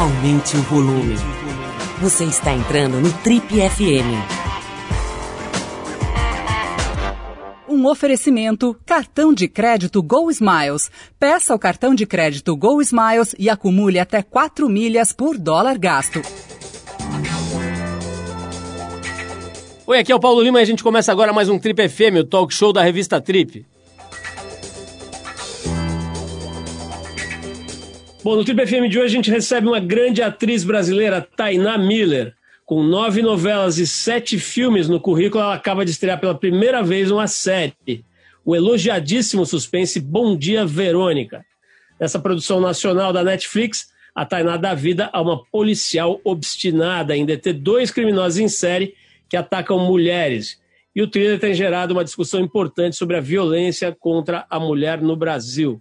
aumente o volume. Você está entrando no Trip FM. Um oferecimento: cartão de crédito Go Smiles. Peça o cartão de crédito Go Smiles e acumule até 4 milhas por dólar gasto. Oi, aqui é o Paulo Lima e a gente começa agora mais um Trip FM, o talk show da revista Trip. Bom, no Trip FM de hoje a gente recebe uma grande atriz brasileira, Tainá Miller. Com nove novelas e sete filmes no currículo, ela acaba de estrear pela primeira vez uma série, o elogiadíssimo suspense Bom Dia Verônica. Nessa produção nacional da Netflix, a Tainá dá vida a uma policial obstinada em deter dois criminosos em série que atacam mulheres. E o thriller tem gerado uma discussão importante sobre a violência contra a mulher no Brasil.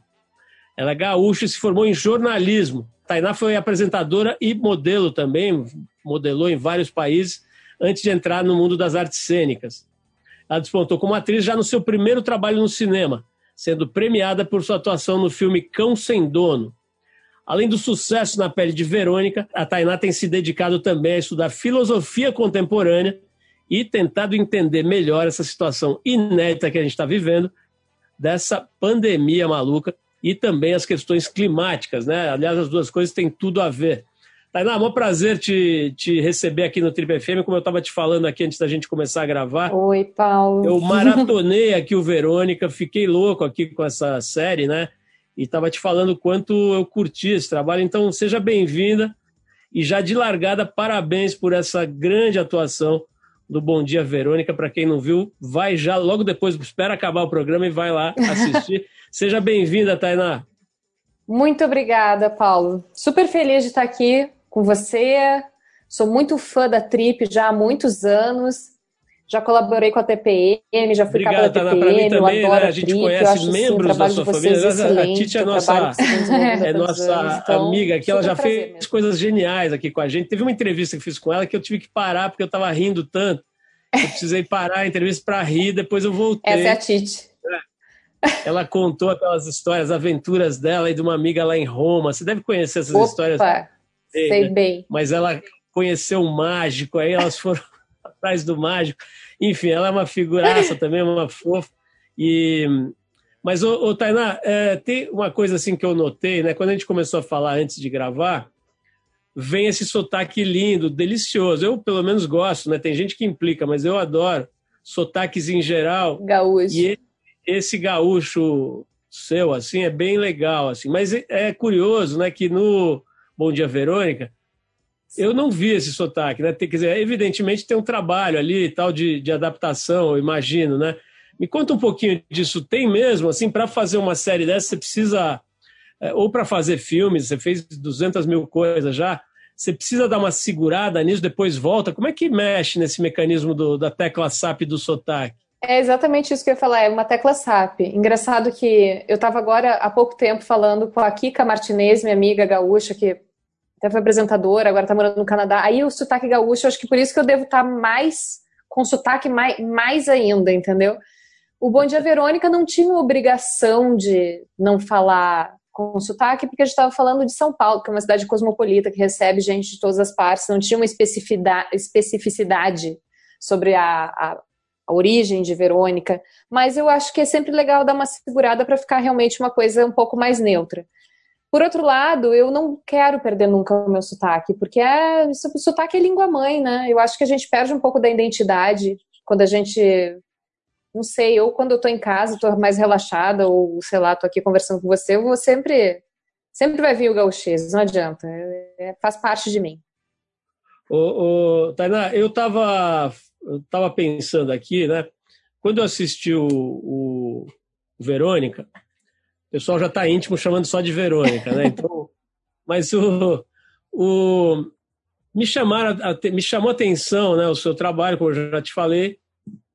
Ela é gaúcha e se formou em jornalismo. Tainá foi apresentadora e modelo também, modelou em vários países antes de entrar no mundo das artes cênicas. Ela despontou como atriz já no seu primeiro trabalho no cinema, sendo premiada por sua atuação no filme Cão Sem Dono. Além do sucesso na pele de Verônica, a Tainá tem se dedicado também a estudar filosofia contemporânea e tentado entender melhor essa situação inédita que a gente está vivendo, dessa pandemia maluca e também as questões climáticas, né? Aliás, as duas coisas têm tudo a ver. Tainá, é um prazer te, te receber aqui no Triple FM, como eu estava te falando aqui antes da gente começar a gravar. Oi, Paulo. Eu maratonei aqui o Verônica, fiquei louco aqui com essa série, né? E estava te falando quanto eu curti esse trabalho. Então, seja bem-vinda. E já de largada, parabéns por essa grande atuação do Bom Dia Verônica. Para quem não viu, vai já logo depois, espera acabar o programa e vai lá assistir. Seja bem-vinda, Tainá. Muito obrigada, Paulo. Super feliz de estar aqui com você. Sou muito fã da Trip já há muitos anos. Já colaborei com a TPM, já fui Obrigado, capa da TPM, eu também, adoro né? a, a gente Trip, conhece acho, membros assim, da sua família. A Titi é nossa, é nossa anos, então, amiga aqui, ela já fez mesmo. coisas geniais aqui com a gente. Teve uma entrevista que fiz com ela que eu tive que parar porque eu estava rindo tanto. Eu precisei parar a entrevista para rir, depois eu voltei. Essa é a Titi. Ela contou aquelas histórias, aventuras dela e de uma amiga lá em Roma. Você deve conhecer essas Opa, histórias. sei né? bem. Mas ela conheceu o mágico, aí elas foram atrás do mágico. Enfim, ela é uma figuraça também, uma fofa. E... Mas, ô, ô Tainá, é, tem uma coisa assim que eu notei, né? Quando a gente começou a falar antes de gravar, vem esse sotaque lindo, delicioso. Eu, pelo menos, gosto, né? Tem gente que implica, mas eu adoro sotaques em geral. Gaúcho. E esse gaúcho seu, assim, é bem legal, assim. Mas é curioso, né, que no Bom Dia Verônica, eu não vi esse sotaque, né? Tem, quer dizer, evidentemente tem um trabalho ali e tal de, de adaptação, eu imagino, né? Me conta um pouquinho disso. Tem mesmo, assim, para fazer uma série dessa, você precisa, é, ou para fazer filmes, você fez 200 mil coisas já, você precisa dar uma segurada nisso, depois volta. Como é que mexe nesse mecanismo do, da tecla SAP do sotaque? É exatamente isso que eu ia falar, é uma tecla SAP. Engraçado que eu estava agora há pouco tempo falando com a Kika Martinez, minha amiga gaúcha, que até foi apresentadora, agora está morando no Canadá. Aí o sotaque gaúcho, acho que por isso que eu devo estar mais com sotaque mais, mais ainda, entendeu? O Bom Dia Verônica não tinha obrigação de não falar com sotaque, porque a gente estava falando de São Paulo, que é uma cidade cosmopolita, que recebe gente de todas as partes, não tinha uma especificidade sobre a, a a origem de Verônica, mas eu acho que é sempre legal dar uma segurada para ficar realmente uma coisa um pouco mais neutra. Por outro lado, eu não quero perder nunca o meu sotaque, porque é, o sotaque é língua mãe, né? Eu acho que a gente perde um pouco da identidade quando a gente, não sei, ou quando eu estou em casa, estou mais relaxada, ou sei lá, estou aqui conversando com você, eu vou sempre, sempre vai vir o gauchês, não adianta, é, faz parte de mim. Ô, ô, Tainá, eu estava eu tava pensando aqui, né? Quando eu assisti o, o Verônica, o pessoal já está íntimo chamando só de Verônica, né? Então, mas o, o me chamaram, me chamou a atenção, né? O seu trabalho, como eu já te falei,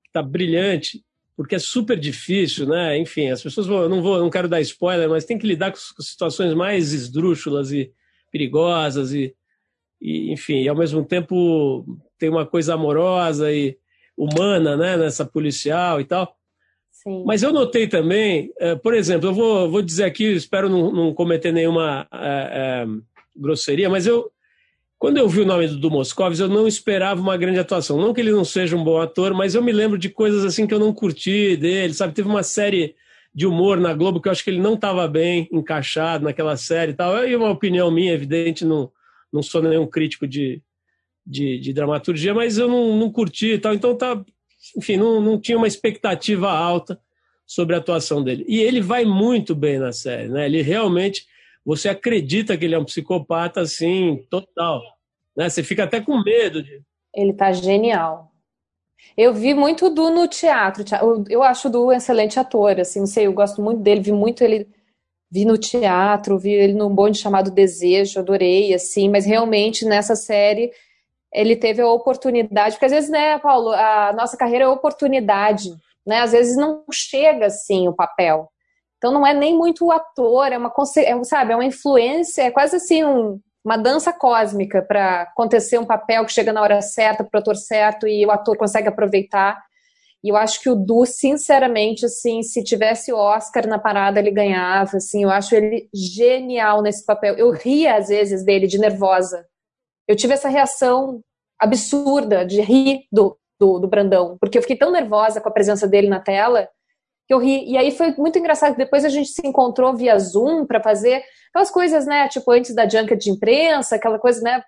está brilhante, porque é super difícil, né? Enfim, as pessoas vão, eu não vou, não quero dar spoiler, mas tem que lidar com situações mais esdrúxulas e perigosas e, e enfim, e ao mesmo tempo tem uma coisa amorosa e humana, né, nessa policial e tal. Sim. Mas eu notei também, por exemplo, eu vou, vou dizer aqui, espero não, não cometer nenhuma é, é, grosseria, mas eu, quando eu vi o nome do Moscovis, eu não esperava uma grande atuação. Não que ele não seja um bom ator, mas eu me lembro de coisas assim que eu não curti dele, sabe? Teve uma série de humor na Globo que eu acho que ele não estava bem encaixado naquela série e tal. E uma opinião minha, evidente, não, não sou nenhum crítico de, de, de dramaturgia, mas eu não, não curti e tal. Então tá, enfim, não, não tinha uma expectativa alta sobre a atuação dele. E ele vai muito bem na série, né? Ele realmente, você acredita que ele é um psicopata, assim, total. Né? Você fica até com medo de. Ele tá genial. Eu vi muito do no teatro. Eu acho do um excelente ator, assim, não sei, eu gosto muito dele, vi muito ele vi no teatro, vi ele num bonde chamado Desejo, adorei, assim, mas realmente nessa série ele teve a oportunidade, porque às vezes, né, Paulo, a nossa carreira é oportunidade, né? Às vezes não chega assim o papel. Então não é nem muito o ator, é uma, é, sabe, é uma influência, é quase assim um, uma dança cósmica para acontecer um papel que chega na hora certa, para o ator certo e o ator consegue aproveitar. E eu acho que o Du, sinceramente, assim, se tivesse Oscar na parada, ele ganhava, assim, eu acho ele genial nesse papel. Eu ria, às vezes, dele, de nervosa. Eu tive essa reação absurda de rir do, do, do Brandão, porque eu fiquei tão nervosa com a presença dele na tela que eu ri. E aí foi muito engraçado. Depois a gente se encontrou via Zoom para fazer aquelas coisas, né? Tipo, antes da junket de imprensa, aquela coisa, né?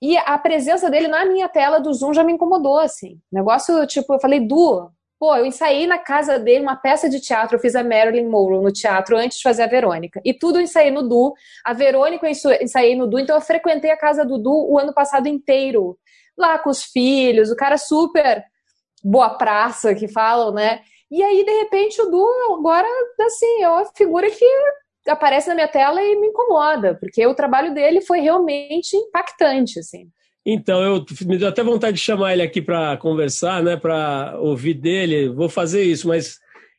E a presença dele na minha tela do Zoom já me incomodou, assim. Negócio, tipo, eu falei, Du, pô, eu ensaiei na casa dele uma peça de teatro, eu fiz a Marilyn Monroe no teatro antes de fazer a Verônica. E tudo eu ensaiei no Du. A Verônica eu ensaiei no Du, então eu frequentei a casa do Du o ano passado inteiro. Lá com os filhos, o cara super boa praça que falam, né? E aí, de repente, o Du agora, assim, é uma figura que aparece na minha tela e me incomoda, porque o trabalho dele foi realmente impactante, assim. Então, eu me deu até vontade de chamar ele aqui para conversar, né, para ouvir dele. Vou fazer isso, mas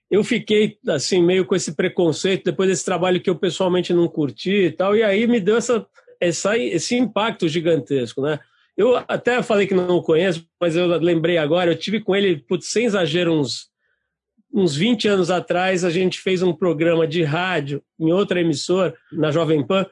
eu fiquei assim meio com esse preconceito depois desse trabalho que eu pessoalmente não curti e tal, e aí me deu essa, essa esse impacto gigantesco, né? Eu até falei que não conheço, mas eu lembrei agora, eu tive com ele, putz, sem exagero, uns uns 20 anos atrás, a gente fez um programa de rádio em outra emissora, na Jovem Pan,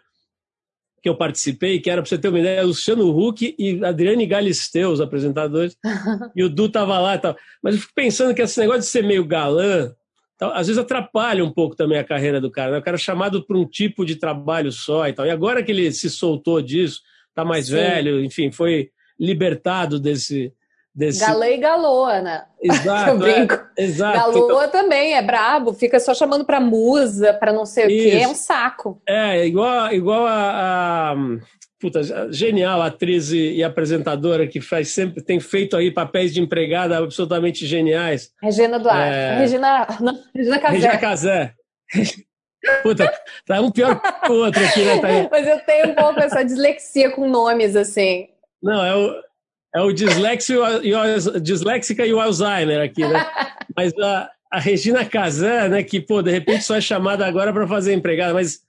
que eu participei, que era, para você ter uma ideia, Luciano Huck e Adriane Galisteu, os apresentadores, e o Du tava lá e tal. Mas eu fico pensando que esse negócio de ser meio galã, tal, às vezes atrapalha um pouco também a carreira do cara. Né? O cara é chamado para um tipo de trabalho só e tal. E agora que ele se soltou disso, tá mais Sim. velho, enfim, foi libertado desse, Desse... Galã e galoa, né? Exato. É, exato. Galoa então... também é brabo, fica só chamando pra musa, pra não sei Isso. o quê, é um saco. É, igual, igual a, a puta, genial atriz e, apresentadora que faz sempre tem feito aí papéis de empregada absolutamente geniais. Regina Duarte. É... Regina, não, Regina Casé. Regina Casé. Puta, tá um pior que o outro aqui, né, Thaís? Mas eu tenho um pouco essa dislexia com nomes, assim. Não, é o, é o dislexia e o, disléxica e o Alzheimer aqui, né? Mas a, a Regina Casé, né, que, pô, de repente só é chamada agora para fazer empregada, mas,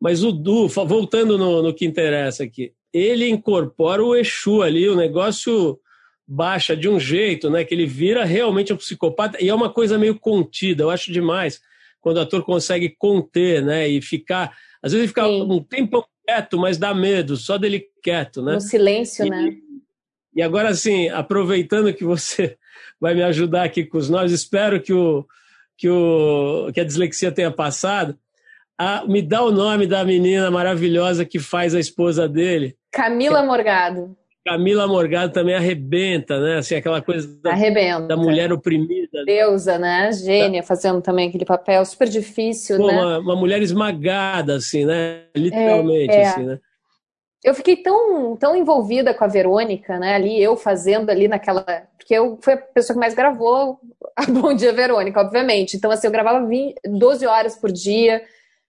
mas o Du, voltando no, no que interessa aqui, ele incorpora o Exu ali, o negócio baixa de um jeito, né, que ele vira realmente um psicopata, e é uma coisa meio contida, eu acho demais, quando o ator consegue conter, né, e ficar, às vezes ele fica Sim. um tempo quieto, mas dá medo, só dele quieto, né? No silêncio, e, né? E agora, assim, aproveitando que você vai me ajudar aqui com os nomes, espero que, o, que, o, que a dislexia tenha passado. Ah, me dá o nome da menina maravilhosa que faz a esposa dele. Camila Morgado. Camila Morgado também arrebenta, né? Assim, aquela coisa da, arrebenta. da mulher oprimida. Deusa, né? Gênia, fazendo também aquele papel super difícil, Pô, né? Uma, uma, mulher esmagada, assim, né? Literalmente, é, é. assim, né? Eu fiquei tão, tão envolvida com a Verônica, né? Ali, eu fazendo ali naquela. Porque eu fui a pessoa que mais gravou a Bom Dia Verônica, obviamente. Então, assim, eu gravava 20, 12 horas por dia,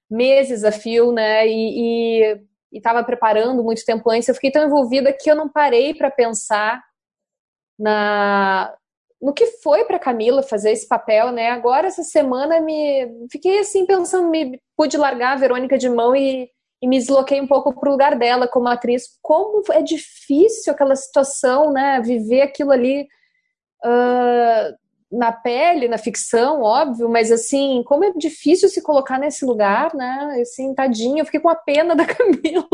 meses a fio, né? E estava preparando muito tempo antes. Eu fiquei tão envolvida que eu não parei para pensar na no que foi para Camila fazer esse papel, né? Agora essa semana me fiquei assim pensando, me pude largar a Verônica de mão e e me desloquei um pouco para o lugar dela como atriz. Como é difícil aquela situação, né? Viver aquilo ali uh, na pele, na ficção, óbvio, mas assim, como é difícil se colocar nesse lugar, né? Assim, tadinha, eu fiquei com a pena da Camila.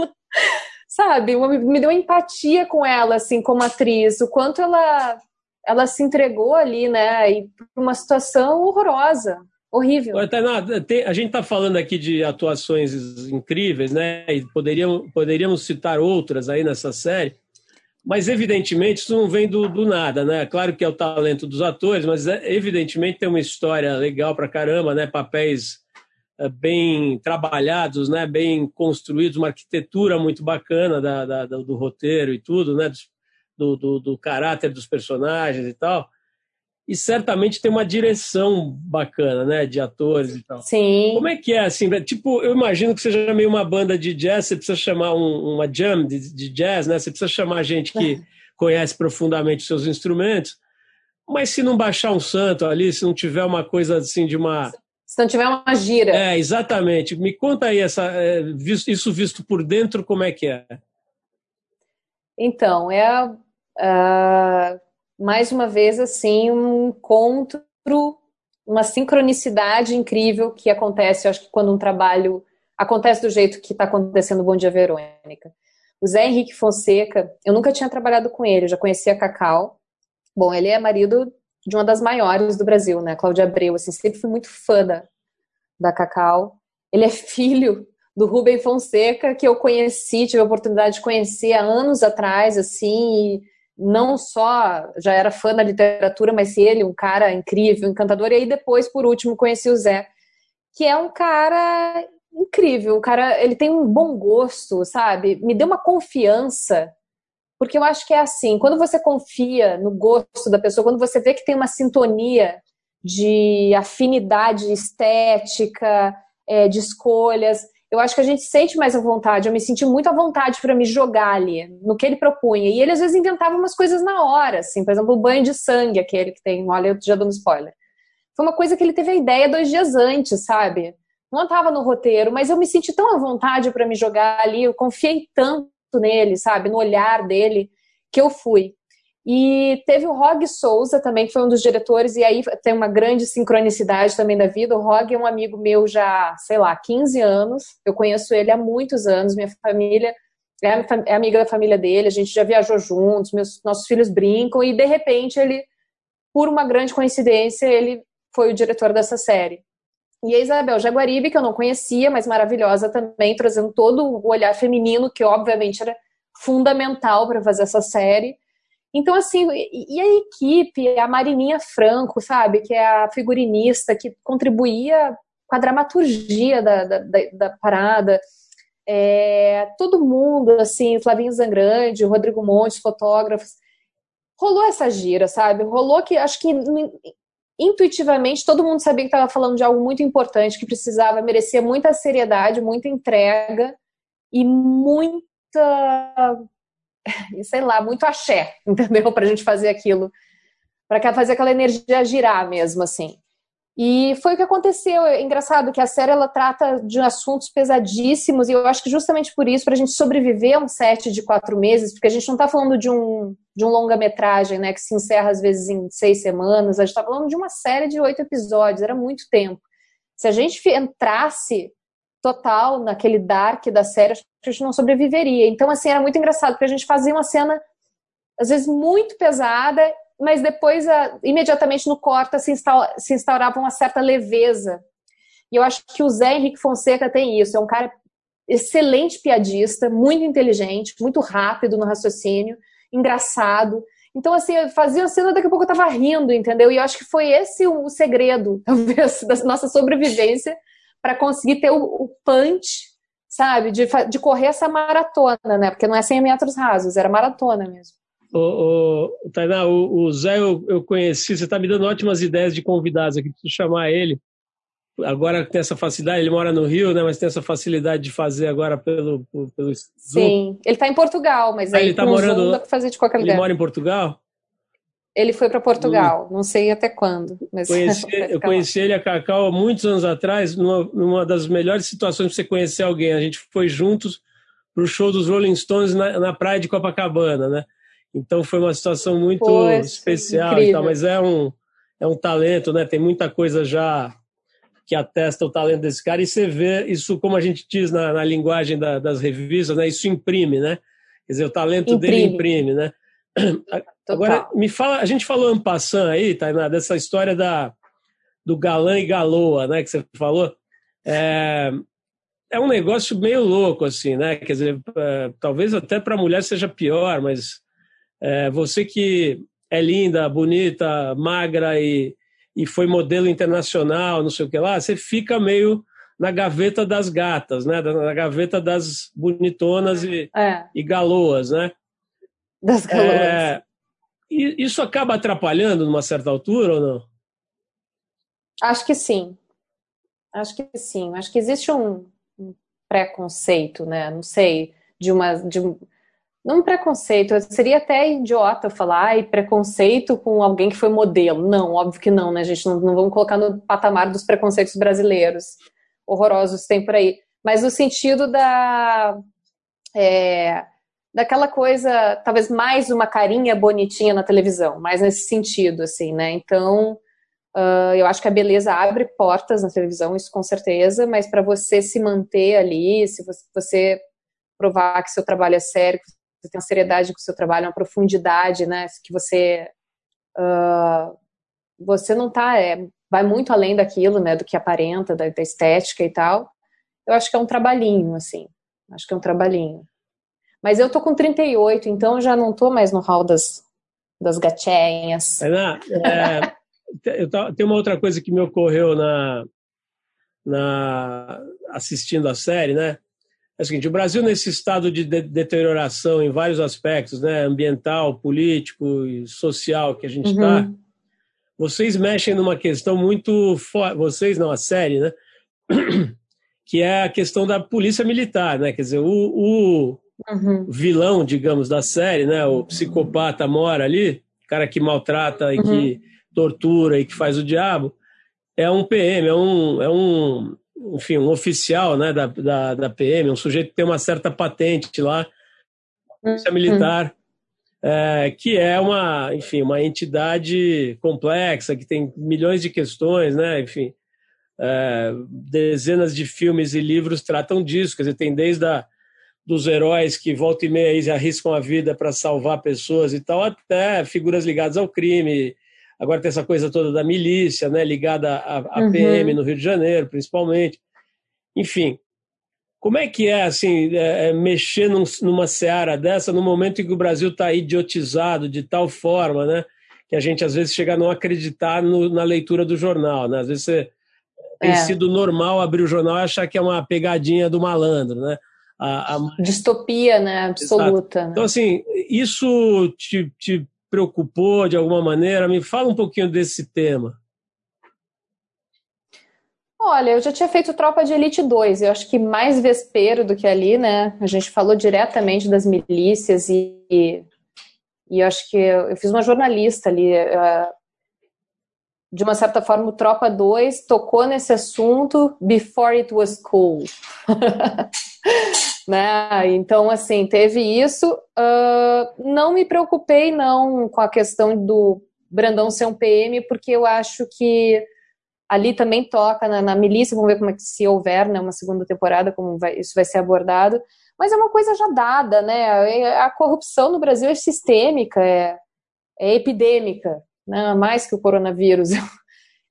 sabe, me deu empatia com ela, assim, como atriz, o quanto ela, ela se entregou ali, né, e uma situação horrorosa, horrível. a gente está falando aqui de atuações incríveis, né, e poderíamos, poderíamos citar outras aí nessa série, mas evidentemente isso não vem do, do nada, né, claro que é o talento dos atores, mas é, evidentemente tem uma história legal pra caramba, né, papéis eh, bem trabalhados, né, bem construídos, uma arquitetura muito bacana da, da, do roteiro e tudo, né, do, do, do, caráter dos personagens e tal. E certamente tem uma direção bacana, né, de atores e tal. Sim. Como é que é assim? Tipo, eu imagino que seja meio uma banda de jazz, você precisa chamar um, uma jam de, de, jazz, né? Você precisa chamar gente que conhece profundamente os seus instrumentos. Mas se não baixar um santo ali, se não tiver uma coisa assim de uma se não tiver uma gira. É, exatamente. Me conta aí essa, é, isso visto por dentro, como é que é? Então, é uh, mais uma vez assim um encontro, uma sincronicidade incrível que acontece, eu acho que quando um trabalho acontece do jeito que está acontecendo no Bom Dia Verônica. O Zé Henrique Fonseca, eu nunca tinha trabalhado com ele, eu já conhecia Cacau. Bom, ele é marido de uma das maiores do Brasil, né? Cláudia Abreu, assim, sempre fui muito fã da, da Cacau. Ele é filho do Rubem Fonseca, que eu conheci, tive a oportunidade de conhecer há anos atrás, assim, não só já era fã da literatura, mas ele, um cara incrível, encantador. E aí depois, por último, conheci o Zé, que é um cara incrível, um cara, ele tem um bom gosto, sabe? Me deu uma confiança porque eu acho que é assim, quando você confia no gosto da pessoa, quando você vê que tem uma sintonia de afinidade estética, é, de escolhas, eu acho que a gente sente mais à vontade. Eu me senti muito à vontade para me jogar ali, no que ele propunha. E ele às vezes inventava umas coisas na hora, assim, por exemplo, o banho de sangue, aquele que tem, olha, eu já dando spoiler. Foi uma coisa que ele teve a ideia dois dias antes, sabe? Não estava no roteiro, mas eu me senti tão à vontade para me jogar ali, eu confiei tanto nele, sabe? No olhar dele, que eu fui. E teve o Rog Souza também, que foi um dos diretores, e aí tem uma grande sincronicidade também da vida. O Rog é um amigo meu já, sei lá, 15 anos. Eu conheço ele há muitos anos. Minha família é, é amiga da família dele, a gente já viajou juntos, meus, nossos filhos brincam, e de repente ele, por uma grande coincidência, ele foi o diretor dessa série. E a Isabel Jaguaribe, que eu não conhecia, mas maravilhosa também, trazendo todo o olhar feminino, que obviamente era fundamental para fazer essa série. Então, assim, e a equipe, a Marininha Franco, sabe, que é a figurinista que contribuía com a dramaturgia da, da, da, da parada. É, todo mundo, assim, Flavinho Zangrande, Rodrigo Montes, fotógrafos. Rolou essa gira, sabe? Rolou que acho que intuitivamente todo mundo sabia que estava falando de algo muito importante, que precisava, merecer muita seriedade, muita entrega e muita, sei lá, muito axé, entendeu? Para a gente fazer aquilo, para fazer aquela energia girar mesmo, assim. E foi o que aconteceu. É engraçado que a série ela trata de assuntos pesadíssimos, e eu acho que justamente por isso, para a gente sobreviver a um set de quatro meses, porque a gente não está falando de um, de um longa-metragem, né, que se encerra às vezes em seis semanas, a gente está falando de uma série de oito episódios, era muito tempo. Se a gente entrasse total naquele dark da série, a gente não sobreviveria. Então, assim, era muito engraçado, porque a gente fazia uma cena, às vezes, muito pesada mas depois, imediatamente no corta, se, se instaurava uma certa leveza. E eu acho que o Zé Henrique Fonseca tem isso. É um cara excelente piadista, muito inteligente, muito rápido no raciocínio, engraçado. Então, assim, eu fazia a cena, daqui a pouco eu tava rindo, entendeu? E eu acho que foi esse o segredo, talvez, da nossa sobrevivência para conseguir ter o, o punch, sabe? De, de correr essa maratona, né? Porque não é 100 metros rasos, era maratona mesmo. Ô, ô, Tainá, o, o Zé eu, eu conheci, você está me dando ótimas ideias de convidados aqui, preciso chamar ele. Agora tem essa facilidade, ele mora no Rio, né? Mas tem essa facilidade de fazer agora pelo. pelo Sim, ele está em Portugal, mas ah, aí ele tá morando, Zoom dá fazer de qualquer lugar. Ele mora em Portugal? Ele foi para Portugal, não sei até quando. Mas conheci, eu conheci ele a Cacau há muitos anos atrás, numa, numa das melhores situações para você conhecer alguém. A gente foi juntos para o show dos Rolling Stones na, na praia de Copacabana, né? Então foi uma situação muito especial tal, mas é um, é um talento, né? Tem muita coisa já que atesta o talento desse cara, e você vê isso, como a gente diz na, na linguagem da, das revistas, né? Isso imprime, né? Quer dizer, o talento imprime. dele imprime, né? Agora, me fala, a gente falou em passant aí, Tainá, dessa história da, do galã e galoa, né, que você falou. É, é um negócio meio louco, assim, né? Quer dizer, é, talvez até para a mulher seja pior, mas é, você que é linda, bonita, magra e, e foi modelo internacional, não sei o que lá, você fica meio na gaveta das gatas, né? Na gaveta das bonitonas e, é. e galoas, né? Das galoas. É, isso acaba atrapalhando numa certa altura ou não? Acho que sim. Acho que sim. Acho que existe um, preconceito, né? Não sei, de uma. De um, não um preconceito, seria até idiota falar e preconceito com alguém que foi modelo. Não, óbvio que não, né, gente? Não, não vamos colocar no patamar dos preconceitos brasileiros horrorosos tem por aí. Mas no sentido da. É, daquela coisa, talvez mais uma carinha bonitinha na televisão, mais nesse sentido, assim, né? Então, uh, eu acho que a beleza abre portas na televisão, isso com certeza, mas para você se manter ali, se você, provar que seu trabalho é sério, que você tem uma seriedade com o seu trabalho, uma profundidade, né? Que você. Uh, você não tá. É, vai muito além daquilo, né? Do que aparenta, da, da estética e tal. Eu acho que é um trabalhinho, assim. Acho que é um trabalhinho. Mas eu tô com 38, então já não tô mais no hall das, das gatinhas. É, eu tem uma outra coisa que me ocorreu na, na assistindo a série, né? É o seguinte, o Brasil nesse estado de, de deterioração em vários aspectos, né, ambiental, político e social que a gente está, uhum. vocês mexem numa questão muito forte, vocês não, a série, né, que é a questão da polícia militar, né, quer dizer, o, o uhum. vilão, digamos, da série, né? O psicopata mora ali, cara que maltrata e uhum. que tortura e que faz o diabo, é um PM, é um, é um enfim, um oficial né, da, da, da PM, um sujeito que tem uma certa patente lá, polícia uhum. militar, é, que é uma, enfim, uma entidade complexa, que tem milhões de questões, né? Enfim, é, dezenas de filmes e livros tratam disso, quer dizer, tem desde a dos heróis que volta e meia arriscam a vida para salvar pessoas e tal, até figuras ligadas ao crime. Agora tem essa coisa toda da milícia, né, ligada à, uhum. PM no Rio de Janeiro, principalmente. Enfim, como é que é assim é, é, mexer num, numa seara dessa no momento em que o Brasil está idiotizado de tal forma, né, que a gente às vezes chega a não acreditar no, na leitura do jornal, né? Às vezes você, tem é. sido normal abrir o jornal e achar que é uma pegadinha do malandro, né? A, a... distopia, né, absoluta. Né? Então, assim, isso te, te preocupou de alguma maneira? Me fala um pouquinho desse tema. Olha, eu já tinha feito Tropa de Elite 2, eu acho que mais vespeiro do que ali, né? A gente falou diretamente das milícias e, e, e eu acho que eu, eu, fiz uma jornalista ali. Uh, de uma certa forma, o Tropa 2 tocou nesse assunto before it was cool. né? Então, assim, teve isso. Uh, não me preocupei, não, com a questão do Brandão ser um PM, porque eu acho que ali também toca na, na milícia, vamos ver como é que se houver né, uma segunda temporada, como vai, isso vai ser abordado. Mas é uma coisa já dada, né? A corrupção no Brasil é sistêmica, é, é epidêmica, né? mais que o coronavírus.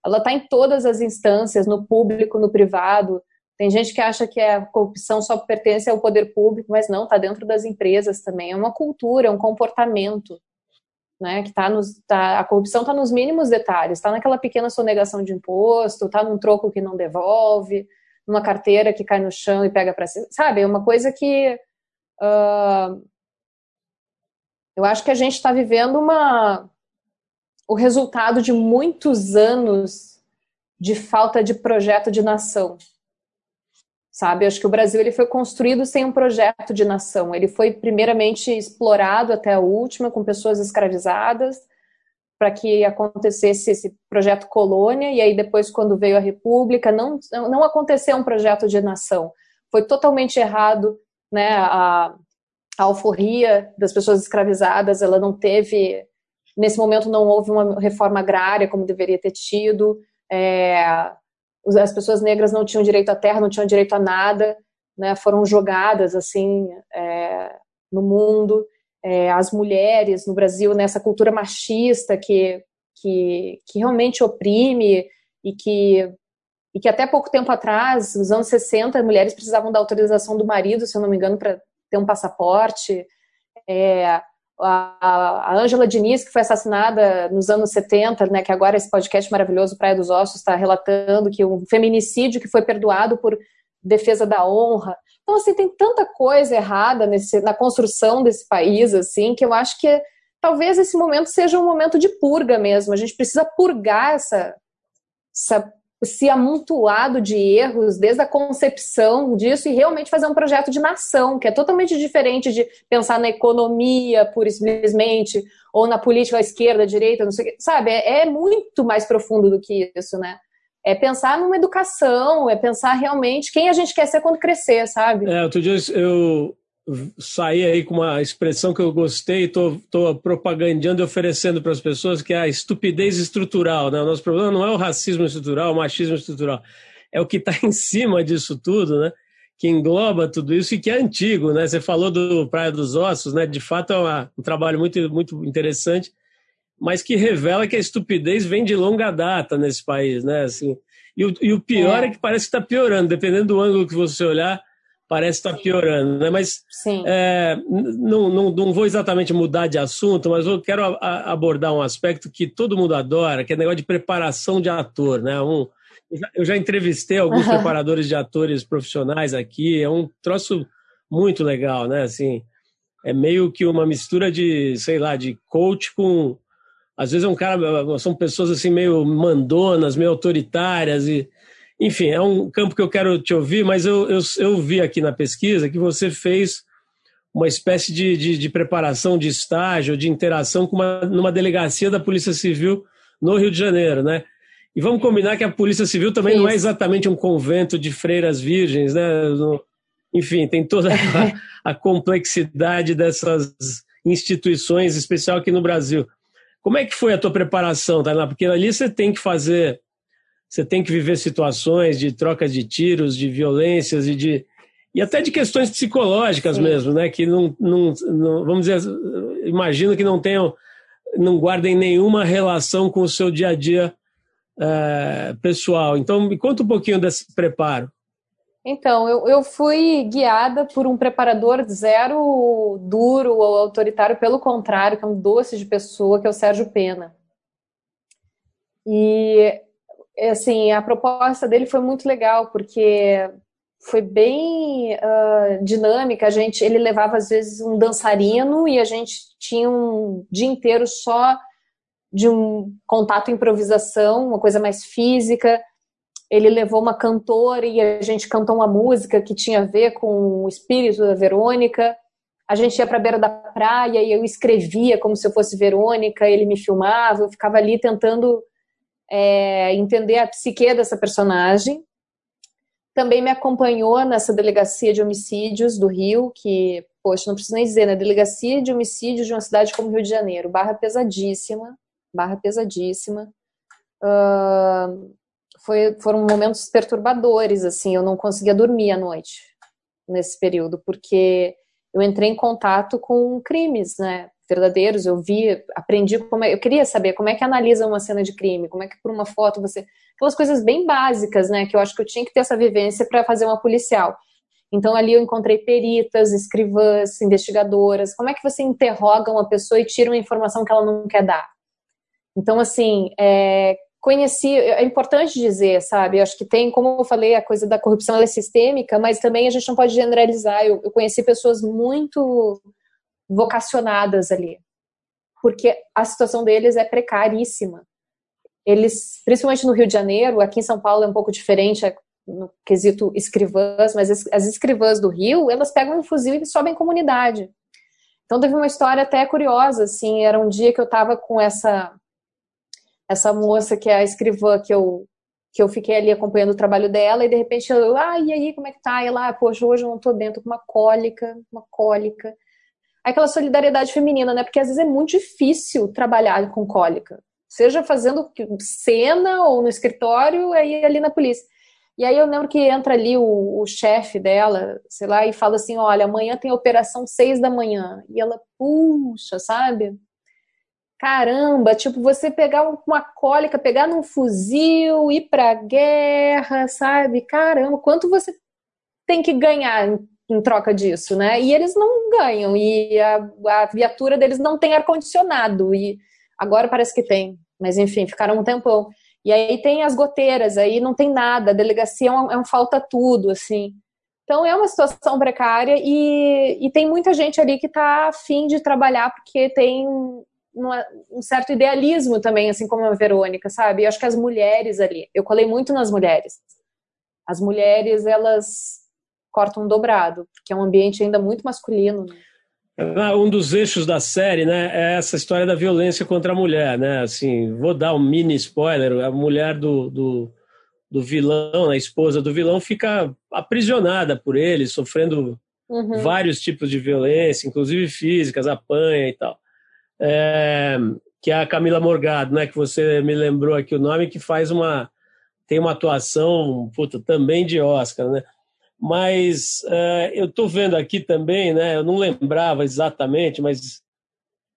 Ela está em todas as instâncias, no público, no privado. Tem gente que acha que a corrupção só pertence ao poder público, mas não, está dentro das empresas também. É uma cultura, é um comportamento. Né, que tá nos, tá, a corrupção está nos mínimos detalhes, está naquela pequena sonegação de imposto, está num troco que não devolve, numa carteira que cai no chão e pega para si, sabe? É uma coisa que uh, eu acho que a gente está vivendo uma o resultado de muitos anos de falta de projeto de nação. Sabe, acho que o Brasil ele foi construído sem um projeto de nação. Ele foi primeiramente explorado até a última com pessoas escravizadas para que acontecesse esse projeto colônia e aí depois quando veio a república não não aconteceu um projeto de nação. Foi totalmente errado, né? A, a alforria das pessoas escravizadas, ela não teve Nesse momento não houve uma reforma agrária como deveria ter tido. É, as pessoas negras não tinham direito à terra, não tinham direito a nada, né, foram jogadas assim é, no mundo. É, as mulheres no Brasil, nessa cultura machista que, que, que realmente oprime e que, e que até pouco tempo atrás, nos anos 60, as mulheres precisavam da autorização do marido, se eu não me engano, para ter um passaporte. É, a Ângela Diniz, que foi assassinada nos anos 70, né, que agora esse podcast maravilhoso Praia dos Ossos está relatando que um feminicídio que foi perdoado por defesa da honra. Então, assim, tem tanta coisa errada nesse, na construção desse país, assim, que eu acho que talvez esse momento seja um momento de purga mesmo. A gente precisa purgar essa, essa esse amontoado de erros desde a concepção disso e realmente fazer um projeto de nação, que é totalmente diferente de pensar na economia, pura e simplesmente, ou na política à esquerda, à direita, não sei o que, sabe? É, é muito mais profundo do que isso, né? É pensar numa educação, é pensar realmente quem a gente quer ser quando crescer, sabe? É, outro dia eu saí aí com uma expressão que eu gostei, estou propagandando e oferecendo para as pessoas, que é a estupidez estrutural. Né? O nosso problema não é o racismo estrutural, o machismo estrutural, é o que está em cima disso tudo, né? que engloba tudo isso e que é antigo. Né? Você falou do Praia dos Ossos, né? de fato é uma, um trabalho muito, muito interessante, mas que revela que a estupidez vem de longa data nesse país. Né? Assim, e, o, e o pior é. é que parece que está piorando, dependendo do ângulo que você olhar, parece estar tá piorando, né? Mas é, não, não, não vou exatamente mudar de assunto, mas eu quero a, a abordar um aspecto que todo mundo adora, que é o negócio de preparação de ator, né? Um, eu, já, eu já entrevistei alguns preparadores de atores profissionais aqui, é um troço muito legal, né? Assim, é meio que uma mistura de, sei lá, de coach com às vezes é um cara, são pessoas assim meio mandonas, meio autoritárias e enfim, é um campo que eu quero te ouvir, mas eu, eu, eu vi aqui na pesquisa que você fez uma espécie de, de, de preparação de estágio, de interação com uma, numa delegacia da Polícia Civil no Rio de Janeiro, né? E vamos combinar que a Polícia Civil também não é exatamente um convento de freiras virgens, né? Enfim, tem toda a, a complexidade dessas instituições, especial aqui no Brasil. Como é que foi a tua preparação, Tainá? Porque ali você tem que fazer você tem que viver situações de troca de tiros, de violências e de e até de questões psicológicas Sim. mesmo, né? Que não, não, não, vamos dizer, imagino que não tenham, não guardem nenhuma relação com o seu dia a dia é, pessoal. Então, me conta um pouquinho desse preparo. Então, eu, eu fui guiada por um preparador zero duro ou autoritário, pelo contrário, que é um doce de pessoa, que é o Sérgio Pena. E assim, a proposta dele foi muito legal, porque foi bem uh, dinâmica. A gente, ele levava às vezes um dançarino e a gente tinha um dia inteiro só de um contato improvisação, uma coisa mais física. Ele levou uma cantora e a gente cantou uma música que tinha a ver com o espírito da Verônica. A gente ia para a beira da praia e eu escrevia como se eu fosse Verônica, ele me filmava, eu ficava ali tentando é, entender a psique dessa personagem. Também me acompanhou nessa delegacia de homicídios do Rio, que, poxa, não preciso nem dizer, né? Delegacia de homicídios de uma cidade como Rio de Janeiro. Barra pesadíssima, barra pesadíssima. Uh, foi, foram momentos perturbadores, assim, eu não conseguia dormir à noite nesse período, porque eu entrei em contato com crimes, né? Verdadeiros, eu vi, aprendi como é, eu queria saber como é que analisa uma cena de crime, como é que por uma foto você, aquelas coisas bem básicas, né, que eu acho que eu tinha que ter essa vivência para fazer uma policial. Então ali eu encontrei peritas, escrivãs, investigadoras, como é que você interroga uma pessoa e tira uma informação que ela não quer dar? Então assim, é, conheci, é importante dizer, sabe? Eu acho que tem, como eu falei, a coisa da corrupção é sistêmica, mas também a gente não pode generalizar. Eu, eu conheci pessoas muito vocacionadas ali, porque a situação deles é precaríssima. Eles, principalmente no Rio de Janeiro, aqui em São Paulo é um pouco diferente é no quesito escrivãs, mas as, escrivãs do Rio, elas pegam um fuzil e sobem comunidade. Então teve uma história até curiosa, assim, era um dia que eu estava com essa essa moça que é a escrivã que eu que eu fiquei ali acompanhando o trabalho dela e de repente eu, ah, e aí, como é que tá? E ah, poxa, hoje eu não tô bem, tô com uma cólica, uma cólica aquela solidariedade feminina, né? Porque às vezes é muito difícil trabalhar com cólica. Seja fazendo cena ou no escritório, aí ali na polícia. E aí eu lembro que entra ali o, o chefe dela, sei lá, e fala assim: olha, amanhã tem operação seis da manhã. E ela, puxa, sabe? Caramba, tipo, você pegar uma cólica, pegar num fuzil, ir pra guerra, sabe? Caramba, quanto você tem que ganhar em, troca disso, né? E eles não ganham, e a, a viatura deles não tem ar-condicionado, e agora parece que tem, mas enfim, ficaram um tempão. E aí tem as goteiras, aí não tem nada, a delegacia é um, é um falta tudo, assim. Então é uma situação precária e, e tem muita gente ali que está afim de trabalhar porque tem uma, um certo idealismo também, assim como a Verônica, sabe? Eu acho que as mulheres ali, eu colei muito nas mulheres. As mulheres, elas cortam dobrado, porque é um ambiente ainda muito masculino. Né? Ah, um dos eixos da série, né, é essa história da violência contra a mulher, né? Assim, vou dar um mini spoiler: a mulher do, do, do vilão, a esposa do vilão, fica aprisionada por ele, sofrendo uhum. vários tipos de violência, inclusive físicas, apanha e tal. É, que é a Camila Morgado, né? Que você me lembrou aqui o nome, que faz uma tem uma atuação puta, também de Oscar, né? Mas uh, eu estou vendo aqui também, né? Eu não lembrava exatamente, mas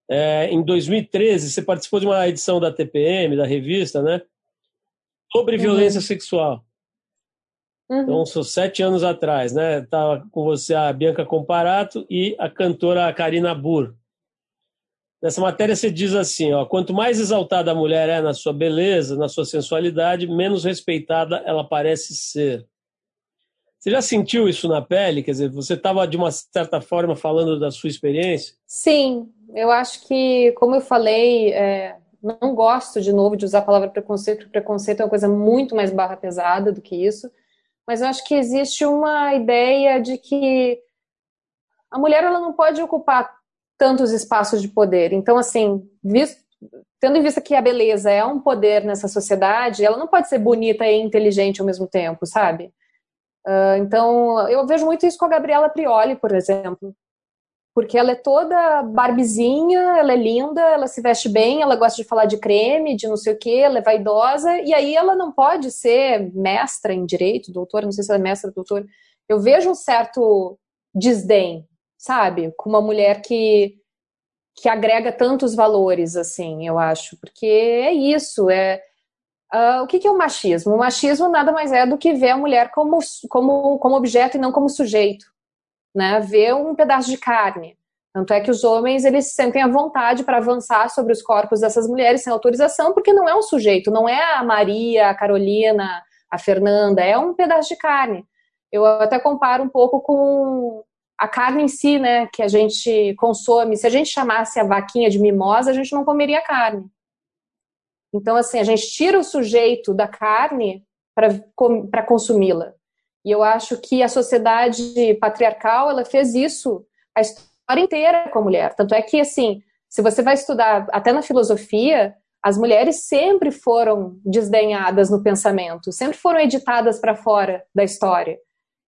é, em 2013 você participou de uma edição da TPM, da revista, né? Sobre uhum. violência sexual. Uhum. Então, são sete anos atrás, né? Estava com você a Bianca Comparato e a cantora Karina Burr. Nessa matéria você diz assim, ó, quanto mais exaltada a mulher é na sua beleza, na sua sensualidade, menos respeitada ela parece ser. Você já sentiu isso na pele? Quer dizer, você estava de uma certa forma falando da sua experiência? Sim, eu acho que, como eu falei, é, não gosto de novo de usar a palavra preconceito, porque preconceito é uma coisa muito mais barra pesada do que isso. Mas eu acho que existe uma ideia de que a mulher ela não pode ocupar tantos espaços de poder. Então, assim, visto, tendo em vista que a beleza é um poder nessa sociedade, ela não pode ser bonita e inteligente ao mesmo tempo, sabe? Uh, então, eu vejo muito isso com a Gabriela Prioli, por exemplo. Porque ela é toda barbizinha, ela é linda, ela se veste bem, ela gosta de falar de creme, de não sei o que, ela é vaidosa, e aí ela não pode ser mestra em direito, doutora, não sei se ela é mestra, doutora. Eu vejo um certo desdém, sabe? Com uma mulher que, que agrega tantos valores, assim, eu acho. Porque é isso, é Uh, o que, que, é o machismo? O machismo nada mais é do que ver a mulher como, como, como objeto e não como sujeito. Né? Ver um pedaço de carne. Tanto é que os homens eles sentem a vontade para avançar sobre os corpos dessas mulheres sem autorização, porque não é um sujeito, não é a Maria, a Carolina, a Fernanda, é um pedaço de carne. Eu até comparo um pouco com a carne em si, né, que a gente consome. Se a gente chamasse a vaquinha de mimosa, a gente não comeria carne. Então, assim, a gente tira o sujeito da carne para consumi-la. E eu acho que a sociedade patriarcal, ela fez isso a história inteira com a mulher. Tanto é que, assim, se você vai estudar até na filosofia, as mulheres sempre foram desdenhadas no pensamento, sempre foram editadas para fora da história.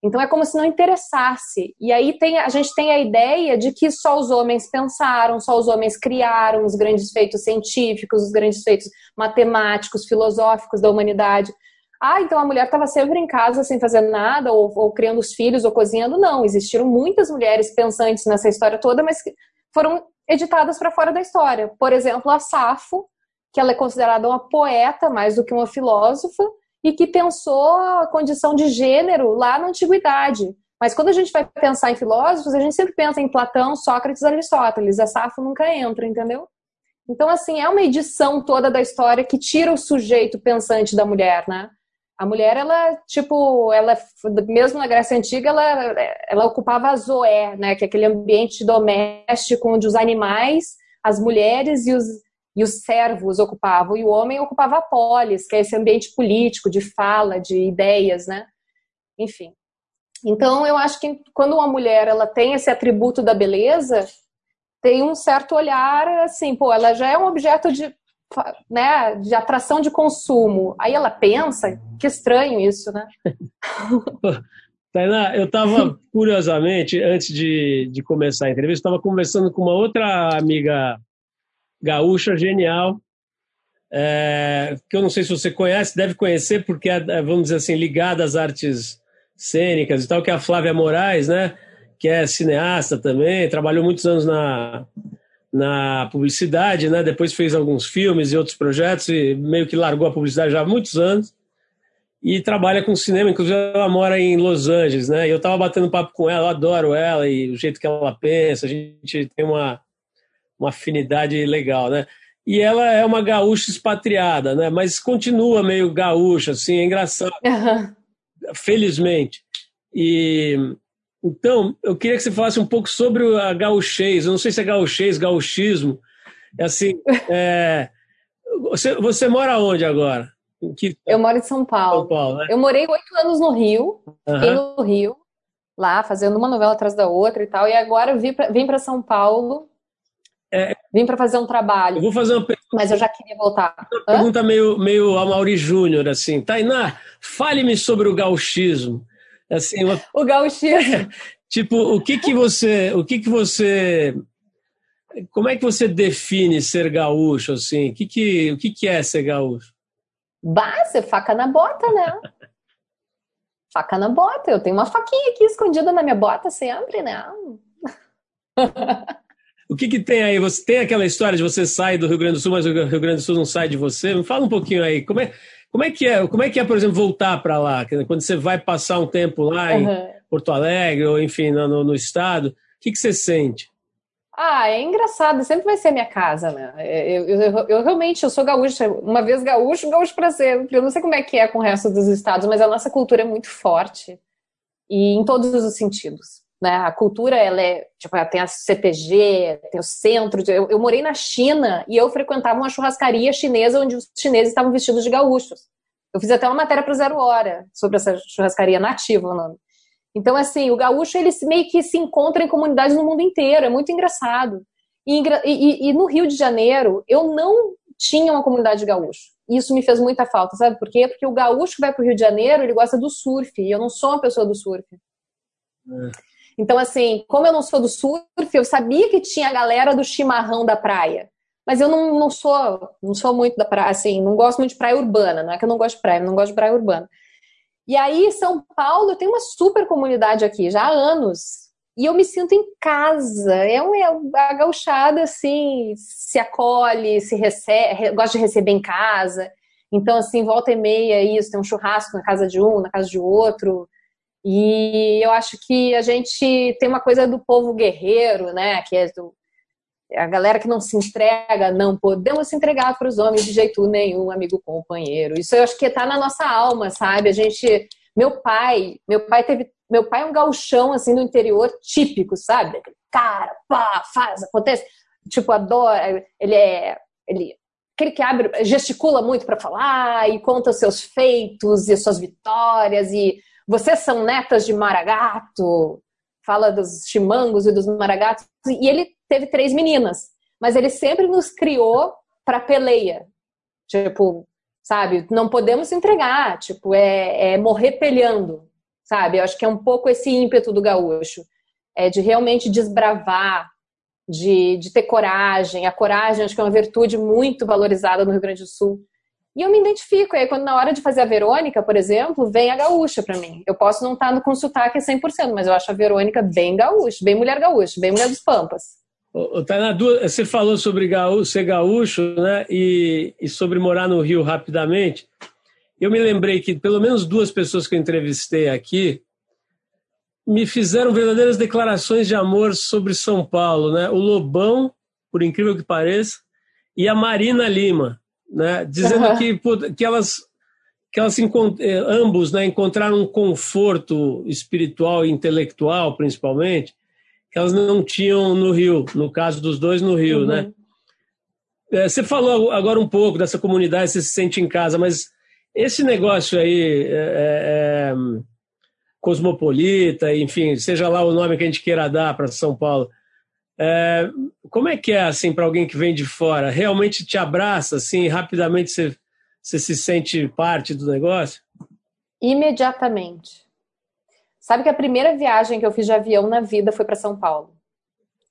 Então é como se não interessasse. E aí tem, a gente tem a ideia de que só os homens pensaram, só os homens criaram os grandes feitos científicos, os grandes feitos matemáticos, filosóficos da humanidade. Ah, então a mulher estava sempre em casa sem fazer nada, ou, ou, criando os filhos, ou cozinhando. Não, existiram muitas mulheres pensantes nessa história toda, mas que foram editadas para fora da história. Por exemplo, a Safo, que ela é considerada uma poeta mais do que uma filósofa, e que pensou a condição de gênero lá na antiguidade. Mas quando a gente vai pensar em filósofos, a gente sempre pensa em Platão, Sócrates, Aristóteles. A Safo nunca entra, entendeu? Então, assim, é uma edição toda da história que tira o sujeito pensante da mulher, né? A mulher, ela, tipo, ela, mesmo na Grécia Antiga, ela, ela ocupava a zoé, né? Que é aquele ambiente doméstico onde os animais, as mulheres e os, e os servos ocupavam, e o homem ocupava a polis, que é esse ambiente político, de fala, de ideias, né? Enfim. Então, eu acho que quando uma mulher ela tem esse atributo da beleza, tem um certo olhar assim, pô, ela já é um objeto de, né, de atração de consumo. Aí ela pensa, que estranho isso, né? Tainá, eu estava, curiosamente, antes de, de começar a entrevista, estava conversando com uma outra amiga gaúcha genial, é, que eu não sei se você conhece, deve conhecer, porque é, vamos dizer assim, ligada às artes cênicas e tal, que é a Flávia Moraes, né? Que é cineasta também, trabalhou muitos anos na, na publicidade, né? Depois fez alguns filmes e outros projetos e meio que largou a publicidade já há muitos anos e trabalha com cinema, inclusive ela mora em Los Angeles, né? E eu tava batendo papo com ela, eu adoro ela e o jeito que ela pensa, a gente tem uma, uma afinidade legal, né? E ela é uma gaúcha expatriada, né? Mas continua meio gaúcha, assim, é engraçado. Uhum. Felizmente. E então, eu queria que você falasse um pouco sobre a gauchês. Eu não sei se é gauchês, gauchismo. É assim, é... Você, você mora onde agora? Que... Eu moro em São Paulo. São Paulo né? Eu morei oito anos no Rio, fiquei uhum. no Rio, lá, fazendo uma novela atrás da outra e tal, e agora eu vim para São Paulo. É... Vim para fazer um trabalho. Vou fazer uma pergunta. Mas eu já queria voltar. Uma Hã? pergunta meio, meio a Mauri Júnior, assim. Tainá, fale-me sobre o gauchismo. Assim, uma... O gauchismo. tipo, o que que você, o que que você como é que você define ser gaúcho assim? O que que, o que que é ser gaúcho? Base, faca na bota, né? faca na bota. Eu tenho uma faquinha aqui escondida na minha bota sempre, né? o que, que tem aí? Você tem aquela história de você sai do Rio Grande do Sul, mas o Rio Grande do Sul não sai de você? Me fala um pouquinho aí. Como é, como é que é? Como é que é, por exemplo, voltar para lá? Quando você vai passar um tempo lá em uhum. Porto Alegre ou enfim no, no estado, o que, que você sente? Ah, é engraçado, sempre vai ser minha casa, né? Eu, eu, eu, eu realmente, eu sou gaúcha, uma vez gaúcho, gaúcho para sempre. Eu não sei como é que é com o resto dos estados, mas a nossa cultura é muito forte e em todos os sentidos. Né? A cultura, ela é, tipo, ela tem a CTG, tem o centro. De, eu, eu morei na China e eu frequentava uma churrascaria chinesa onde os chineses estavam vestidos de gaúchos. Eu fiz até uma matéria para Zero Hora sobre essa churrascaria nativa, o nome. Então, assim, o gaúcho, ele meio que se encontra em comunidades no mundo inteiro, é muito engraçado. E, e, e no Rio de Janeiro, eu não tinha uma comunidade de gaúcho. Isso me fez muita falta, sabe por quê? Porque o gaúcho que vai para o Rio de Janeiro, ele gosta do surf, e eu não sou uma pessoa do surf. É. Então, assim, como eu não sou do surf, eu sabia que tinha a galera do chimarrão da praia. Mas eu não, não sou não sou muito da praia, assim, não gosto muito de praia urbana. Não é que eu não gosto de praia, eu não gosto de praia urbana. E aí, São Paulo tem uma super comunidade aqui, já há anos. E eu me sinto em casa. É uma é a gauchada, assim, se acolhe, se recebe, gosta de receber em casa. Então, assim, volta e meia, isso, tem um churrasco na casa de um, na casa de outro. E eu acho que a gente tem uma coisa do povo guerreiro, né? Que é do, a galera que não se entrega, não podemos se entregar para os homens de jeito nenhum, amigo companheiro. Isso eu acho que está na nossa alma, sabe? A gente, meu pai, meu pai teve, meu pai é um gauchão assim no interior típico, sabe? Cara, pá, faz, acontece. Tipo, adora, ele é, ele aquele que abre, gesticula muito para falar e conta os seus feitos e as suas vitórias e vocês são netas de Maragato, fala dos chimangos e dos maragatos e ele teve três meninas, mas ele sempre nos criou para peleia. Tipo, sabe? Não podemos entregar, tipo, é, é morrer peleando, sabe? Eu acho que é um pouco esse ímpeto do gaúcho, é de realmente desbravar, de, de ter coragem. A coragem, acho que é uma virtude muito valorizada no Rio Grande do Sul. E eu me identifico. E aí, quando na hora de fazer a Verônica, por exemplo, vem a gaúcha para mim. Eu posso não estar com sotaque 100%, mas eu acho a Verônica bem gaúcha, bem mulher gaúcha, bem mulher dos Pampas. Tainá, você falou sobre ser gaúcho né, e, e, sobre morar no Rio rapidamente. Eu me lembrei que pelo menos duas pessoas que eu entrevistei aqui me fizeram verdadeiras declarações de amor sobre São Paulo. Né? O Lobão, por incrível que pareça, e a Marina Lima, né, dizendo uhum. que, que elas, que elas eh, ambos né, encontraram um conforto espiritual e intelectual, principalmente, que elas não tinham no Rio, no caso dos dois no Rio, né? uhum. né? É, você falou agora um pouco dessa comunidade, você se sente em casa, mas esse negócio aí, é, é cosmopolita, enfim, seja lá o nome que a gente queira dar para São Paulo, é, como é que é assim para alguém que vem de fora? Realmente te abraça assim, rapidamente você, você se sente parte do negócio? Imediatamente. Sabe que a primeira viagem que eu fiz de avião na vida foi para São Paulo.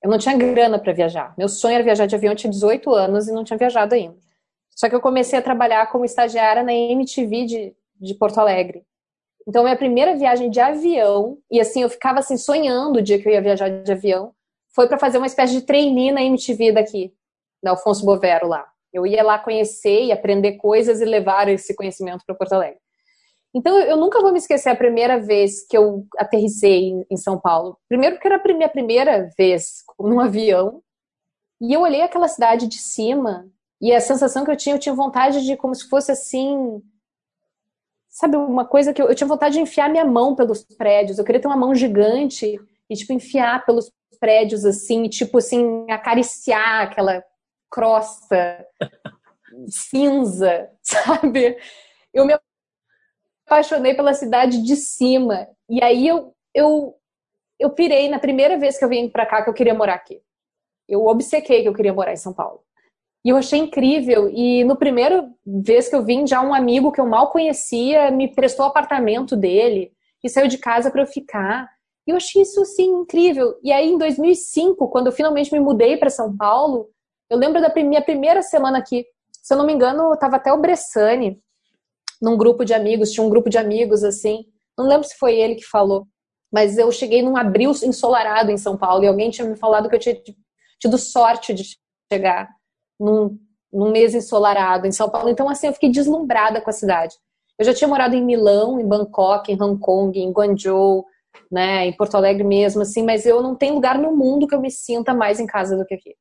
Eu não tinha grana para viajar. Meu sonho era viajar de avião, eu tinha 18 anos e não tinha viajado ainda. Só que eu comecei a trabalhar como estagiária na MTV de, de Porto Alegre. Então, minha primeira viagem de avião, e assim, eu ficava assim, sonhando o dia que eu ia viajar de avião, foi para fazer uma espécie de trainee na MTV daqui, da Alfonso Bovero lá. Eu ia lá conhecer e aprender coisas e levar esse conhecimento para Porto Alegre. Então, eu nunca vou me esquecer a primeira vez que eu aterrissei em São Paulo. Primeiro, porque era a minha primeira vez num avião. E eu olhei aquela cidade de cima e a sensação que eu tinha, eu tinha vontade de, como se fosse assim. Sabe, uma coisa que eu, eu tinha vontade de enfiar minha mão pelos prédios. Eu queria ter uma mão gigante e, tipo, enfiar pelos prédios assim, tipo assim, acariciar aquela crosta cinza, sabe? Eu me apaixonei pela cidade de cima. E aí eu, eu, eu pirei na primeira vez que eu vim para cá que eu queria morar aqui. Eu obcequei que eu queria morar em São Paulo. E eu achei incrível. E no primeiro vez que eu vim, já um amigo que eu mal conhecia me prestou o apartamento dele e saiu de casa para eu ficar. E eu achei isso assim incrível. E aí em 2005, quando eu finalmente me mudei para São Paulo, eu lembro da minha primeira semana aqui. Se eu não me engano, estava até o Bressani, num grupo de amigos, tinha um grupo de amigos assim. Não lembro se foi ele que falou, mas eu cheguei num abril ensolarado em São Paulo e alguém tinha me falado que eu tinha tido sorte de chegar num, num mês ensolarado em São Paulo. Então, assim, eu fiquei deslumbrada com a cidade. Eu já tinha morado em Milão, em Bangkok, em Hong Kong, em Guangzhou, né, em Porto Alegre mesmo, assim, mas eu não tenho lugar no mundo que eu me sinta mais em casa do que aqui.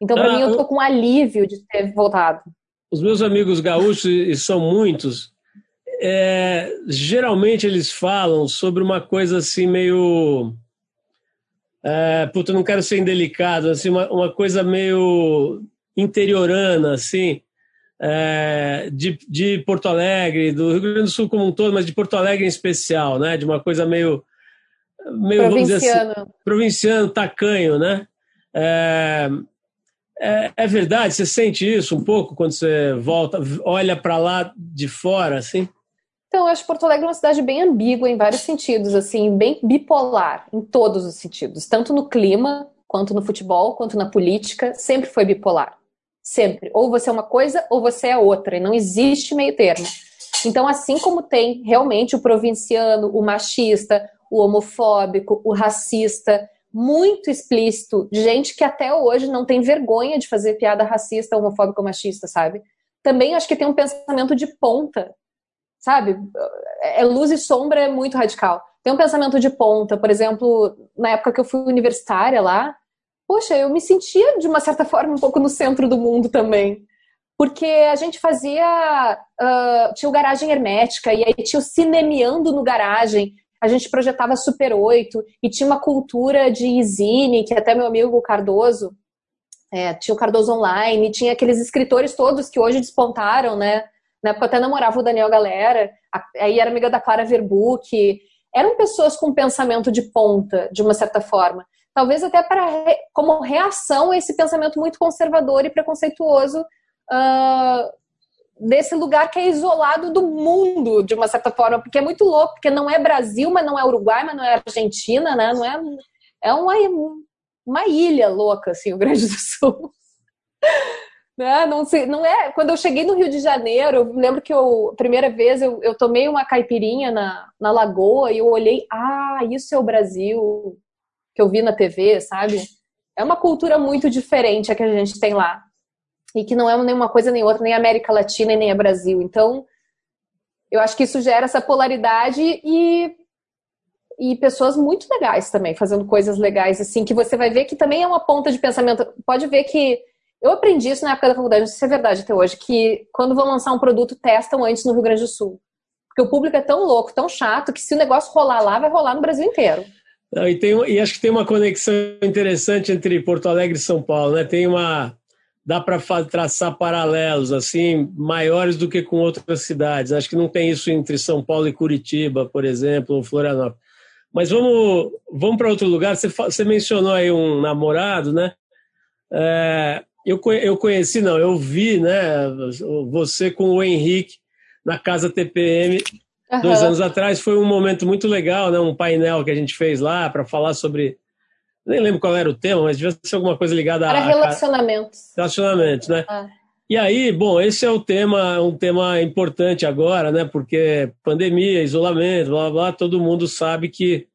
Então, para ah, mim, eu tô com alívio de ter voltado os meus amigos gaúchos, e são muitos, é, geralmente eles falam sobre uma coisa assim meio. É, puta, não quero ser indelicado, assim, uma, uma coisa meio interiorana, assim, é, de, de Porto Alegre, do Rio Grande do Sul como um todo, mas de Porto Alegre em especial, né? De uma coisa meio. meio provinciano. Assim, provinciano, tacanho, né? É, é, é, verdade? Você sente isso um pouco quando você volta, olha para lá de fora, assim? Então, eu acho que Porto Alegre é uma cidade bem ambígua em vários sentidos, assim, bem bipolar em todos os sentidos, tanto no clima, quanto no futebol, quanto na política, sempre foi bipolar. Sempre. Ou você é uma coisa ou você é outra, e não existe meio termo. Então, assim como tem realmente o provinciano, o machista, o homofóbico, o racista, muito explícito, gente que até hoje não tem vergonha de fazer piada racista, homofóbica ou machista, sabe? Também acho que tem um pensamento de ponta, sabe? É luz e sombra é muito radical. Tem um pensamento de ponta, por exemplo, na época que eu fui universitária lá, poxa, eu me sentia de uma certa forma um pouco no centro do mundo também. Porque a gente fazia. Uh, tinha o garagem hermética, e aí tinha o cinemeando no garagem, a gente projetava Super 8 e tinha uma cultura de zine, que até meu amigo Cardoso, é, tinha o Cardoso Online, tinha aqueles escritores todos que hoje despontaram, né? Na época eu até namorava o Daniel Galera, aí era amiga da Clara Verbuck. Eram pessoas com pensamento de ponta, de uma certa forma. Talvez até para como reação a esse pensamento muito conservador e preconceituoso uh, desse lugar que é isolado do mundo, de uma certa forma, porque é muito louco, porque não é Brasil, mas não é Uruguai, mas não é Argentina, né? Não é, é uma, uma ilha louca, assim, o Grande do Sul. né? Não, sei, não é. Quando eu cheguei no Rio de Janeiro, eu lembro que eu, primeira vez eu, eu tomei uma caipirinha na, na lagoa e eu olhei, ah, isso é o Brasil que eu vi na TV, sabe? É uma cultura muito diferente a que a gente tem lá e que não é nenhuma coisa nem outra, nem América Latina e nem é Brasil. Então, eu acho que isso gera essa polaridade e, e pessoas muito legais também, fazendo coisas legais, assim, que você vai ver que também é uma ponta de pensamento. Pode ver que eu aprendi isso na época da faculdade, não sei se é verdade até hoje, que quando vão lançar um produto, testam antes no Rio Grande do Sul. Porque o público é tão louco, tão chato, que se o negócio rolar lá, vai rolar no Brasil inteiro. Não, e, tem, e acho que tem uma conexão interessante entre Porto Alegre e São Paulo, né? Tem uma, dá para traçar paralelos assim maiores do que com outras cidades. Acho que não tem isso entre São Paulo e Curitiba, por exemplo, ou Florianópolis. Mas vamos, vamos para outro lugar. Você, você, mencionou aí um namorado, né? É, eu, eu conheci, não, eu vi, né? Você com o Henrique na casa TPM uhum. dois anos atrás. Foi um momento muito legal, né? Um painel que a gente fez lá para falar sobre nem lembro qual era o tema, mas devia ser alguma coisa ligada Era a. relacionamentos. Relacionamentos, né? Ah. E aí, bom, esse é o tema, um tema importante agora, né? Porque pandemia, isolamento, blá blá, todo mundo sabe que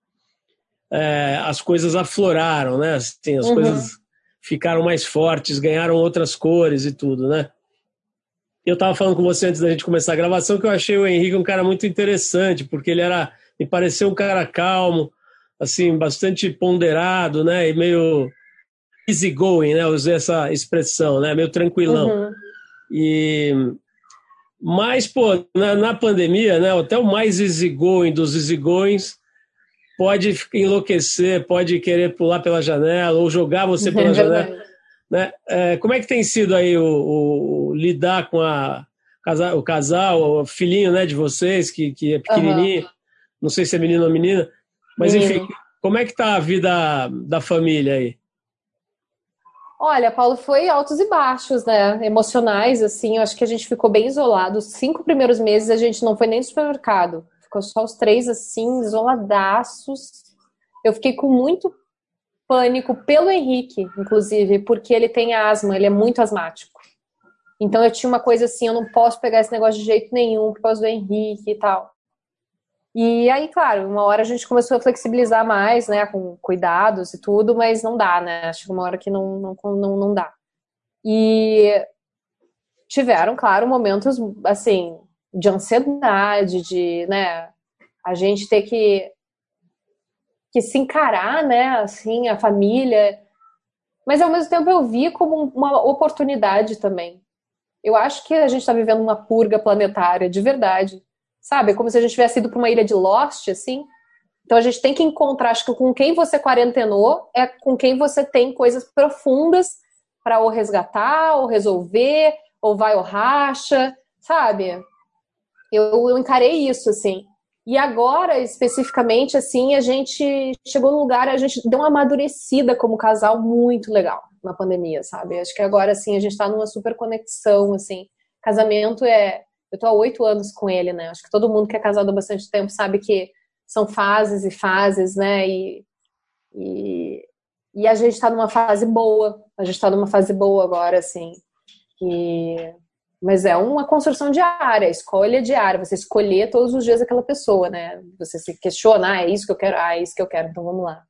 é, as coisas afloraram, né? Assim, as uhum. coisas ficaram mais fortes, ganharam outras cores e tudo, né? Eu estava falando com você antes da gente começar a gravação que eu achei o Henrique um cara muito interessante, porque ele era, me pareceu um cara calmo, assim, bastante ponderado, né? E meio easygoing, né? usei essa expressão, né? Meio tranquilão. Uhum. E mas pô, na, na, pandemia, né? Até o mais easygoing dos easygoings pode enlouquecer, pode querer pular pela janela ou jogar você pela é janela. Né? É, como é que tem sido aí o, o, lidar com a o casal, o filhinho, né, de vocês que, que é pequenininho? Uhum. Não sei se é menino ou menina, mas menino. enfim, como é que tá a vida da família aí? Olha, Paulo, foi altos e baixos, né? Emocionais, assim. Eu acho que a gente ficou bem isolado. Os cinco primeiros meses a gente não foi nem no supermercado. Ficou só os três, assim, isoladaços. Eu fiquei com muito pânico pelo Henrique, inclusive, porque ele tem asma, ele é muito asmático. Então eu tinha uma coisa assim, eu não posso pegar esse negócio de jeito nenhum por causa do Henrique e tal. E aí, claro, uma hora a gente começou a flexibilizar mais, né, com cuidados e tudo, mas não dá, né? Acho que uma hora que não, não, não, não dá. E tiveram, claro, momentos, assim, de ansiedade, de, né, a gente ter que, que se encarar, né, assim, a família. Mas ao mesmo tempo eu vi como uma oportunidade também. Eu acho que a gente está vivendo uma purga planetária, de verdade sabe? Como se a gente tivesse ido para uma ilha de Lost, assim. Então a gente tem que encontrar, acho que com quem você quarentenou é com quem você tem coisas profundas para ou resgatar, ou resolver, ou vai ou racha, sabe? Eu, eu encarei isso, assim. E agora, especificamente, assim, a gente chegou num lugar, a gente deu uma amadurecida como casal muito legal na pandemia, sabe? Acho que agora, assim, a gente tá numa super conexão, assim. Casamento é, eu tô há oito anos com ele, né? Acho que todo mundo que é casado há bastante tempo sabe que são fases e fases, né? E, e, e a gente tá numa fase boa. A gente tá numa fase boa agora, assim. E, mas é uma construção diária, escolha diária. Você escolher todos os dias aquela pessoa, né? Você se questiona, ah, é isso que eu quero, ah, é isso que eu quero, então vamos lá.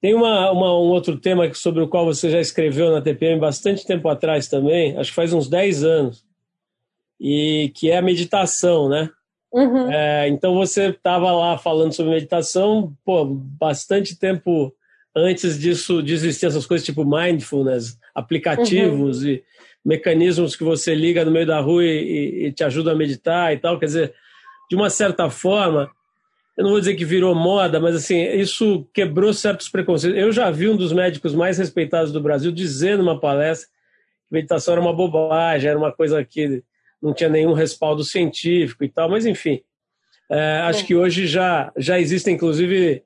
Tem uma, uma, um outro tema sobre o qual você já escreveu na TPM bastante tempo atrás também, acho que faz uns 10 anos, e que é a meditação, né? Uhum. É, então você estava lá falando sobre meditação, pô, bastante tempo antes disso, de existir essas coisas tipo mindfulness, aplicativos uhum. e mecanismos que você liga no meio da rua e, e, te ajuda a meditar e tal. Quer dizer, de uma certa forma, eu não vou dizer que virou moda, mas assim, isso quebrou certos preconceitos. Eu já vi um dos médicos mais respeitados do Brasil dizer numa palestra que meditação era uma bobagem, era uma coisa que não tinha nenhum respaldo científico e tal, mas enfim. É, acho que hoje já, já existem, inclusive,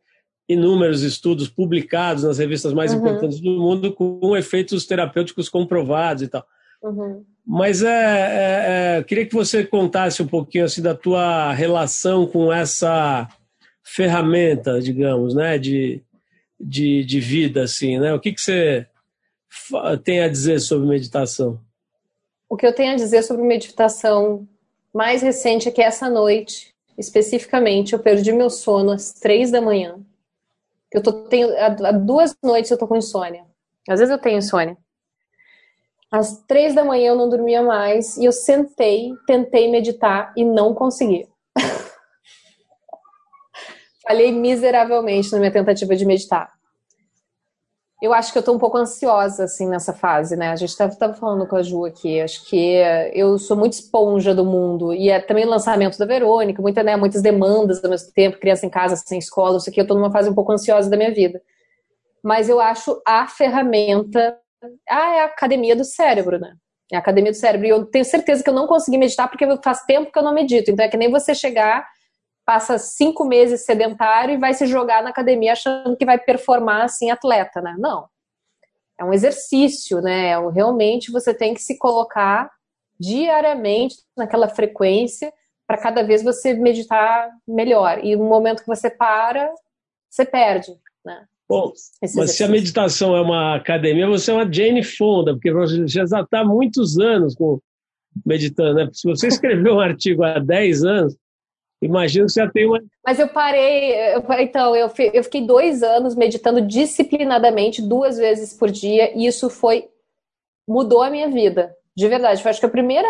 inúmeros estudos publicados nas revistas mais uhum. importantes do mundo com efeitos terapêuticos comprovados e tal. Uhum. Mas é, é, é, queria que você contasse um pouquinho assim, da tua relação com essa ferramenta, digamos, né, de, de, de vida, assim, né? O que, que você tem a dizer sobre meditação? O que eu tenho a dizer sobre meditação mais recente é que essa noite, especificamente, eu perdi meu sono às três da manhã. Eu tô, tenho, há duas noites eu tô com insônia. Às vezes eu tenho insônia. Às três da manhã eu não dormia mais e eu sentei, tentei meditar e não consegui. Falhei miseravelmente na minha tentativa de meditar eu acho que eu tô um pouco ansiosa, assim, nessa fase, né? A gente estava tava falando com a Ju aqui, acho que eu sou muito esponja do mundo, e é também o lançamento da Verônica, muita, né, muitas demandas ao mesmo tempo, criança em casa, sem escola, isso aqui, eu tô numa fase um pouco ansiosa da minha vida. Mas eu acho a ferramenta, ah, é a academia do cérebro, né? É a academia do cérebro, e eu tenho certeza que eu não consegui meditar porque faz tempo que eu não medito, então é que nem você chegar passa cinco meses sedentário e vai se jogar na academia achando que vai performar assim atleta, né? Não. É um exercício, né? É realmente você tem que se colocar diariamente naquela frequência para cada vez você meditar melhor. E no momento que você para, você perde, né? Bom, mas se a meditação é uma academia, você é uma Jane Fonda, porque você já está há muitos anos com, meditando. Né? Se você escreveu um artigo há 10 anos, imagino que você já tem uma. Mas eu parei, eu, então, eu, eu fiquei dois anos meditando disciplinadamente, duas vezes por dia, e isso foi. mudou a minha vida, de verdade. Foi, acho que a primeira.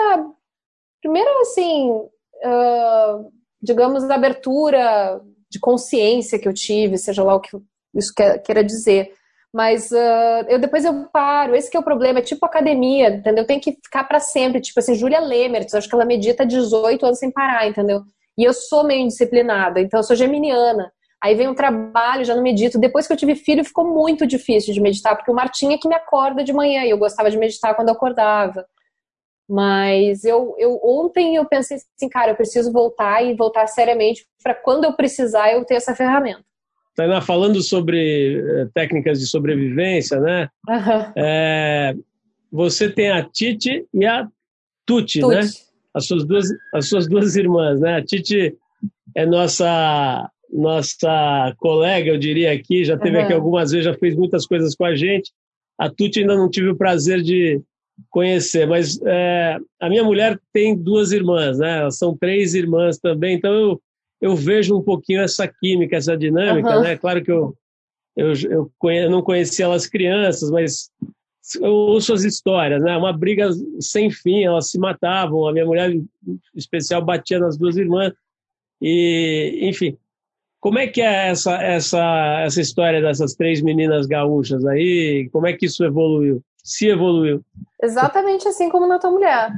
Primeira, assim. Uh, digamos, abertura de consciência que eu tive, seja lá o que isso queira dizer. Mas uh, eu depois eu paro. Esse é o problema. É tipo academia, entendeu? Tem que ficar para sempre. Tipo assim, Julia Lemertz, acho que ela medita 18 anos sem parar, entendeu? E eu sou meio indisciplinada, então eu sou geminiana. Aí vem um trabalho, já não medito. Depois que eu tive filho, ficou muito difícil de meditar, porque o Martim é que me acorda de manhã e eu gostava de meditar quando eu acordava. Mas eu, eu ontem eu pensei assim, cara, eu preciso voltar e voltar seriamente para quando eu precisar eu ter essa ferramenta. Tainá, falando sobre eh, técnicas de sobrevivência, né? Uhum. É, você tem a Titi e a Tuti, né? As suas, duas, as suas duas irmãs, né? A Titi é nossa nossa colega, eu diria aqui, já teve uhum. aqui algumas vezes, já fez muitas coisas com a gente. A Tuti ainda não tive o prazer de conhecer, mas é, a minha mulher tem duas irmãs, né? Elas são três irmãs também, então eu eu vejo um pouquinho essa química, essa dinâmica, uhum. né? Claro que eu, eu, eu, conhe, eu não conhecia elas crianças, mas eu ouço as histórias, né? Uma briga sem fim, elas se matavam, a minha mulher em especial batia nas duas irmãs e, enfim, como é que é essa essa essa história dessas três meninas gaúchas aí? Como é que isso evoluiu? Se evoluiu? Exatamente assim como na tua mulher.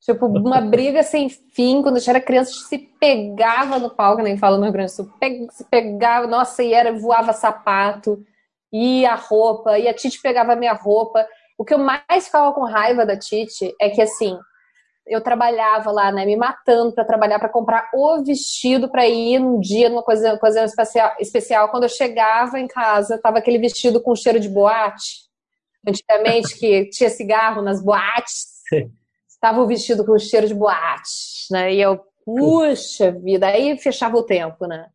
Tipo, uma briga sem fim. Quando a gente era criança, se pegava no palco, nem falo no Rio Grande do Sul. Se pegava, nossa, e era, voava sapato, e a roupa, e a Titi pegava a minha roupa. O que eu mais ficava com raiva da Titi é que, assim, eu trabalhava lá, né, me matando para trabalhar, para comprar o vestido para ir num dia, numa coisa, coisa especial, especial. Quando eu chegava em casa, tava aquele vestido com cheiro de boate. Antigamente, que tinha cigarro nas boates estava vestido com cheiro de boate, né? E eu, puxa vida, aí fechava o tempo, né?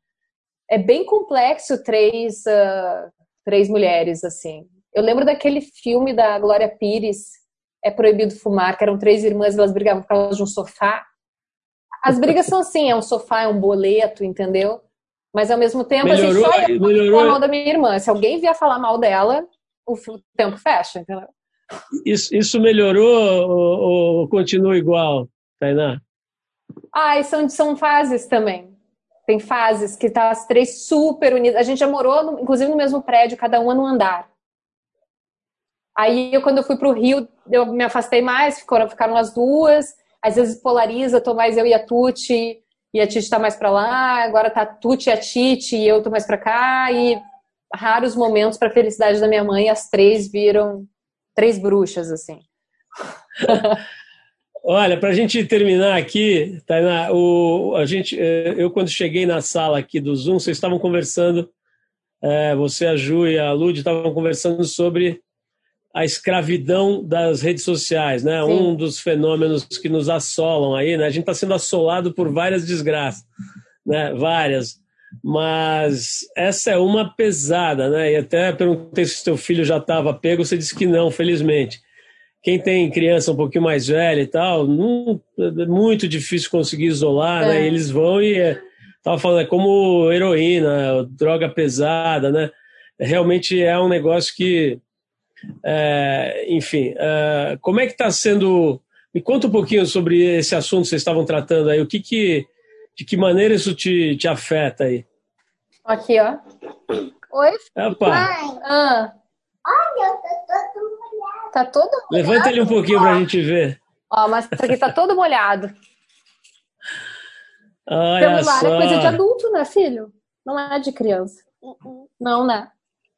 É bem complexo três, uh, três mulheres, assim. Eu lembro daquele filme da Glória Pires, É Proibido Fumar, que eram três irmãs, elas brigavam por causa de um sofá. As brigas são assim, é um sofá, é um boleto, entendeu? Mas ao mesmo tempo, melhorou, a gente só ia falar mal da minha irmã. Se alguém vier falar mal dela, o tempo fecha, entendeu? Isso, isso melhorou ou, ou, continua igual, Tainá? Ah, são, são fases também. Tem fases que tá as três super unidas. A gente já morou, no, inclusive, no mesmo prédio, cada uma no andar. Aí, eu, quando eu fui para o Rio, eu me afastei mais, ficaram, ficaram as duas. Às vezes polariza, tô mais eu e a Tuti, e a Titi tá mais para lá. Agora tá a Tuti e a Titi, e eu tô mais para cá. E raros momentos para felicidade da minha mãe, as três viram três bruxas, assim. Olha, para a gente terminar aqui, Tainá, o, a gente, é, eu quando cheguei na sala aqui do Zoom, vocês estavam conversando, é, você, a Ju e a Lud estavam conversando sobre a escravidão das redes sociais, né? Sim. Um dos fenômenos que nos assolam aí, né? A gente está sendo assolado por várias desgraças, né? Várias mas essa é uma pesada, né? E até perguntei se seu filho já estava pego, você disse que não, felizmente. Quem tem criança um pouquinho mais velha e tal, não, é muito difícil conseguir isolar, né? é. né? eles vão e é, tava falando é como heroína, droga pesada, né? Realmente é um negócio que, é, enfim, é, como é que está sendo? Me conta um pouquinho sobre esse assunto que vocês estavam tratando aí. O que que de que maneira isso te, te afeta aí? Aqui, ó. Oi? Opa. Ah. Olha, tá todo molhado. Tá todo molhado? Levanta ele um pouquinho ó. pra gente ver. Ó, mas isso aqui tá todo molhado. Olha Celular só. é coisa de adulto, né, filho? Não é de criança. Não, né?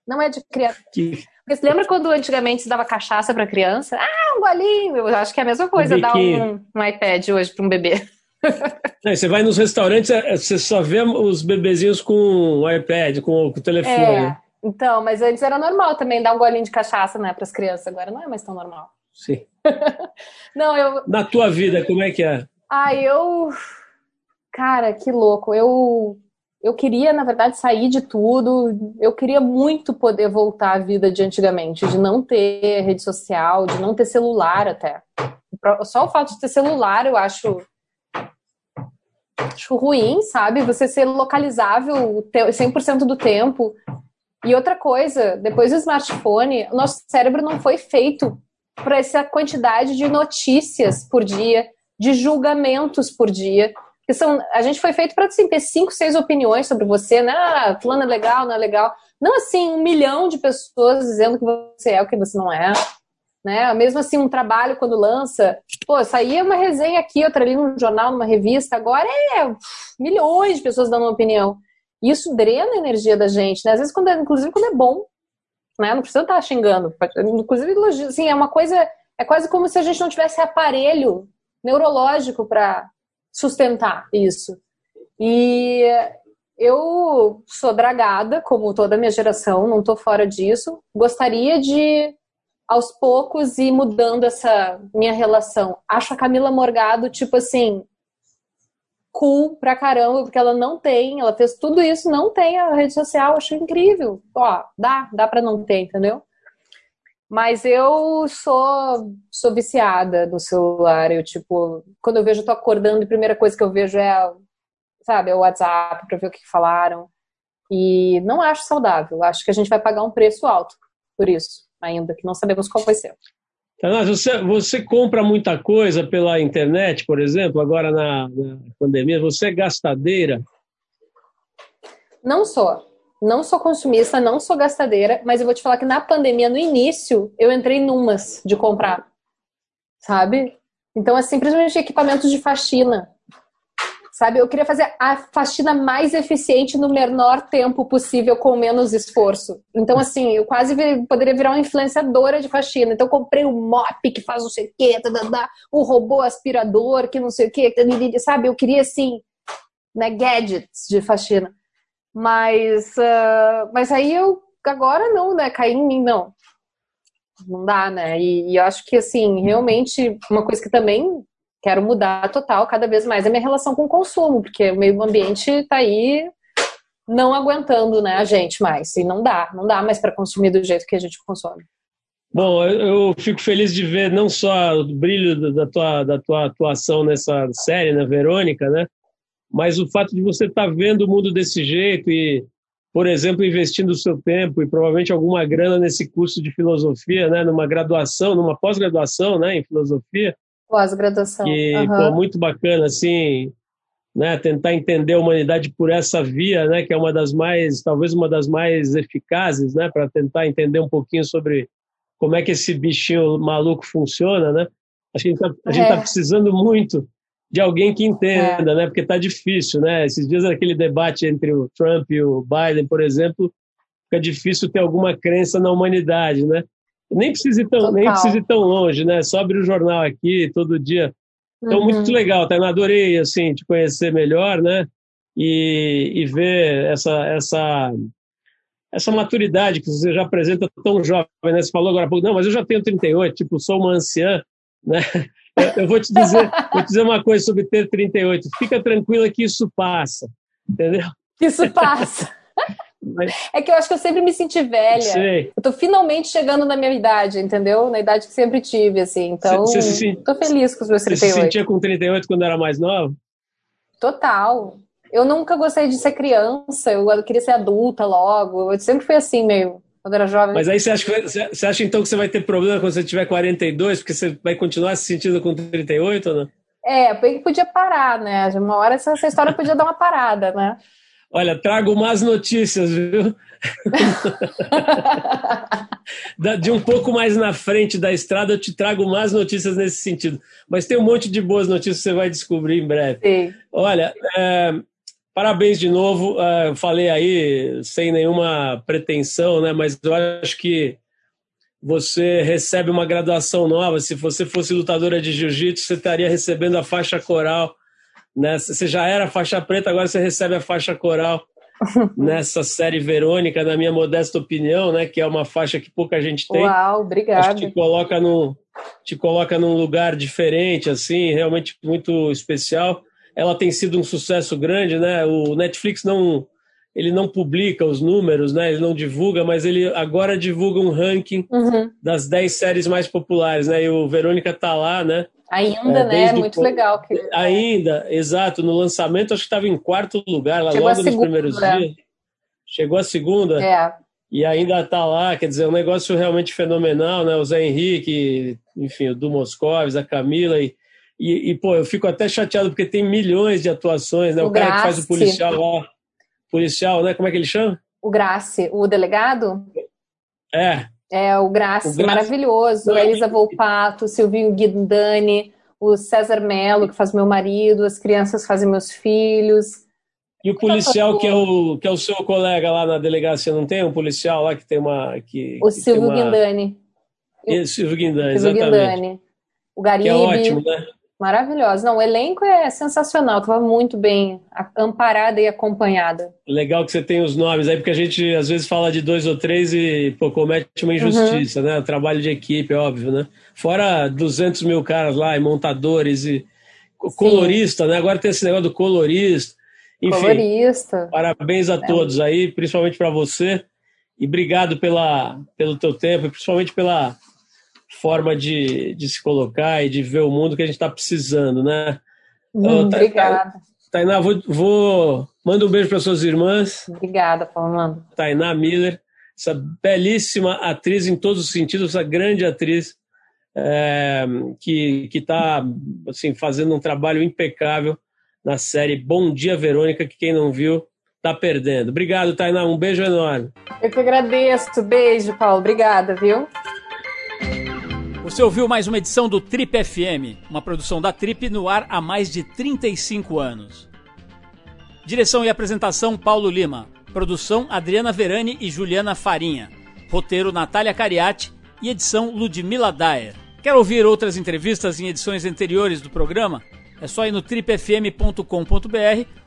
Não é de criança. Que... Você lembra quando antigamente se dava cachaça para criança? Ah, um golinho. Eu acho que é a mesma coisa um dar um, um iPad hoje para um bebê. você vai nos restaurantes, é, você só vê os bebezinhos com o iPad, com o telefone. É, então, mas antes era normal também dar um golinho de cachaça, né, para as crianças. Agora não é mais tão normal. Sim. não, eu. Na tua vida, como é que é? Ah, eu. Cara, que louco. Eu eu queria, na verdade, sair de tudo. Eu queria muito poder voltar à vida de antigamente, de não ter rede social, de não ter celular até. Só o fato de ter celular eu acho, acho ruim, sabe? Você ser localizável 100% do tempo. E outra coisa, depois do smartphone, nosso cérebro não foi feito para essa quantidade de notícias por dia, de julgamentos por dia. Que são, a gente foi feito para assim, ter cinco, seis opiniões sobre você, né? Ah, fulano é legal, não é legal. Não assim, um milhão de pessoas dizendo que você é o que você não é. Né? Mesmo assim, um trabalho quando lança, pô, saía uma resenha aqui, outra ali num jornal, numa revista, agora é milhões de pessoas dando uma opinião. Isso drena a energia da gente, né? Às vezes, quando é, inclusive quando é bom, né? Não precisa estar xingando. Inclusive, assim, é uma coisa, é quase como se a gente não tivesse aparelho neurológico para sustentar isso. E eu sou dragada, como toda a minha geração, não estou fora disso. Gostaria de, aos poucos, ir mudando essa minha relação. Acho a Camila Morgado, tipo assim, cool pra caramba, porque ela não tem, ela fez tudo isso, não tem a rede social, acho incrível. Ó, dá, dá pra não ter, entendeu? Mas eu sou, sou viciada no celular. Eu, tipo, quando eu vejo, eu tô acordando, a primeira coisa que eu vejo é, sabe, é o WhatsApp pra ver o que falaram. E não acho saudável. Acho que a gente vai pagar um preço alto por isso, ainda, que não sabemos qual vai ser. Tanás, você, você compra muita coisa pela internet, por exemplo, agora na, na pandemia, você é gastadeira? Não sou. Não sou consumista, não sou gastadeira, mas eu vou te falar que na pandemia, no início, eu entrei numas de comprar. Sabe? Então, é simplesmente equipamentos de faxina. Sabe? Eu queria fazer a faxina mais eficiente no menor tempo possível, com menos esforço. Então, assim, eu quase poderia virar uma influenciadora de faxina. Então, comprei o um mop que faz não sei o quê, o robô aspirador que não sei o quê, sabe? Eu queria, assim, né, gadgets de faxina. Mas, uh, mas aí eu, agora não, né? Caí em mim, não. Não dá, né? E, e acho que, assim, realmente, uma coisa que também quero mudar total, cada vez mais, é minha relação com o consumo, porque o meio ambiente está aí não aguentando né, a gente mais. E não dá, não dá mais para consumir do jeito que a gente consome. Bom, eu fico feliz de ver não só o brilho da tua, da tua atuação nessa série, né, Verônica, né? Mas o fato de você estar tá vendo o mundo desse jeito e, por exemplo, investindo o seu tempo e provavelmente alguma grana nesse curso de filosofia, né, numa graduação, numa pós-graduação, né, em filosofia, Pós-graduação. Que, uhum. pô, muito bacana, assim, né, tentar entender a humanidade por essa via, né, que é uma das mais, talvez uma das mais eficazes, né, para tentar entender um pouquinho sobre como é que esse bichinho maluco funciona, né? A gente está é. tá precisando muito de alguém que entenda, é. né? Porque está difícil, né? Esses dias aquele debate entre o Trump e o Biden, por exemplo, fica difícil ter alguma crença na humanidade, né? Nem precisa ir tão, nem precisa tão longe, né? Só abre o jornal aqui todo dia. Então, uhum. muito legal? Eu adorei, assim, te conhecer melhor, né? E, e ver essa, essa, essa maturidade que você já apresenta tão jovem, né? Você falou agora, não, mas eu já tenho 38, tipo, sou uma anciã, né? Eu, eu vou te dizer, vou te dizer uma coisa sobre ter 38. Fica tranquila que isso passa, entendeu? Isso passa. Mas... É que eu acho que eu sempre me senti velha. Sei. Eu tô finalmente chegando na minha idade, entendeu? Na idade que sempre tive, assim. Então, cê, cê se, tô feliz com os meus 38. Você se sentia com 38 quando era mais nova? Total. Eu nunca gostei de ser criança, eu queria ser adulta logo. Eu sempre fui assim, meio, quando era jovem. Mas aí você acha, que, você acha então que você vai ter problema quando você tiver 42, porque você vai continuar se sentindo com 38 ou não? É, podia parar, né? Uma hora essa, essa história podia dar uma parada, né? Olha, trago mais notícias, viu? de um pouco mais na frente da estrada, eu te trago mais notícias nesse sentido. Mas tem um monte de boas notícias que você vai descobrir em breve. Sim. Olha, é, parabéns de novo. É, falei aí sem nenhuma pretensão, né? Mas eu acho que você recebe uma graduação nova. Se você fosse lutadora de jiu-jitsu, você estaria recebendo a faixa coral né? Você já era faixa preta, agora você recebe a faixa coral nessa série Verônica, na minha modesta opinião, né? Que é uma faixa que pouca gente tem. Uau, obrigada. Acho que te coloca num, te coloca num lugar diferente, assim, realmente muito especial. Ela tem sido um sucesso grande, né? O Netflix não ele não publica os números, né? Ele não divulga, mas ele agora divulga um ranking uhum. das 10 séries mais populares, né? E o Verônica tá lá, né? Ainda, é, né? Muito o... legal. Que... Ainda, exato. No lançamento, acho que estava em quarto lugar, lá Chegou logo nos primeiros dias. Chegou a segunda. É. E ainda está lá, quer dizer, é um negócio realmente fenomenal, né? O Zé Henrique, enfim, o Du Moscovis, a Camila e, e, e, pô, eu fico até chateado porque tem milhões de atuações, né? O, o cara que faz o policial lá, policial, né? Como é que ele chama? O Grace, o delegado? É. É, o Grace. maravilhoso. A Elisa Volpato, o Silvinho Guindani, o César Melo, que faz meu marido, as crianças fazem meus filhos. E o policial que é o, que é o seu colega lá na delegacia, não tem um policial lá que tem uma. Que, o que Silvio uma... Guindani. Isso, Silvio Guindani, Silvio exatamente. Guindani. O Garibe. Que é ótimo, né? Maravilhosa. Não, o elenco é sensacional, estava muito bem amparada e acompanhada. Legal que você tem os nomes aí, porque a gente às vezes fala de dois ou três e pô, comete uma injustiça, uhum. né? Trabalho de equipe, óbvio, né? Fora 200 mil caras lá, e montadores e colorista, Sim. né? Agora tem esse negócio do colorista. Enfim, colorista. parabéns a é. todos aí, principalmente para você. E obrigado pela, pelo teu tempo, e principalmente pela forma de, de se colocar e de ver o mundo que a gente está precisando, né? Hum, obrigada. Tainá, vou, vou manda um beijo para suas irmãs. Obrigada, Paulo. Tainá Miller, essa belíssima atriz em todos os sentidos, essa grande atriz é, que está assim, fazendo um trabalho impecável na série Bom Dia Verônica, que quem não viu está perdendo. Obrigado, Tainá. Um beijo enorme. Eu que agradeço. Beijo, Paulo. Obrigada, viu? Você ouviu mais uma edição do Trip FM, uma produção da Trip no ar há mais de 35 anos. Direção e apresentação Paulo Lima. Produção Adriana Verani e Juliana Farinha. Roteiro Natália Cariati e edição Ludmila Daer. Quer ouvir outras entrevistas em edições anteriores do programa? É só ir no tripfm.com.br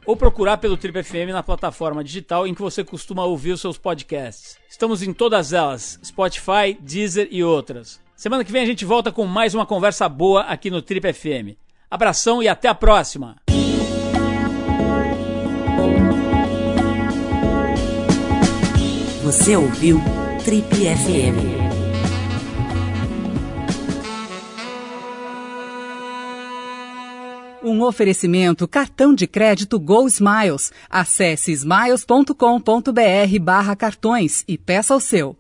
ou procurar pelo Trip FM na plataforma digital em que você costuma ouvir os seus podcasts. Estamos em todas elas: Spotify, Deezer e outras. Semana que vem a gente volta com mais uma conversa boa aqui no Trip FM. Abração e até a próxima! Você ouviu Trip FM. Um oferecimento cartão de crédito Go Smiles. Acesse smiles.com.br barra cartões e peça o seu.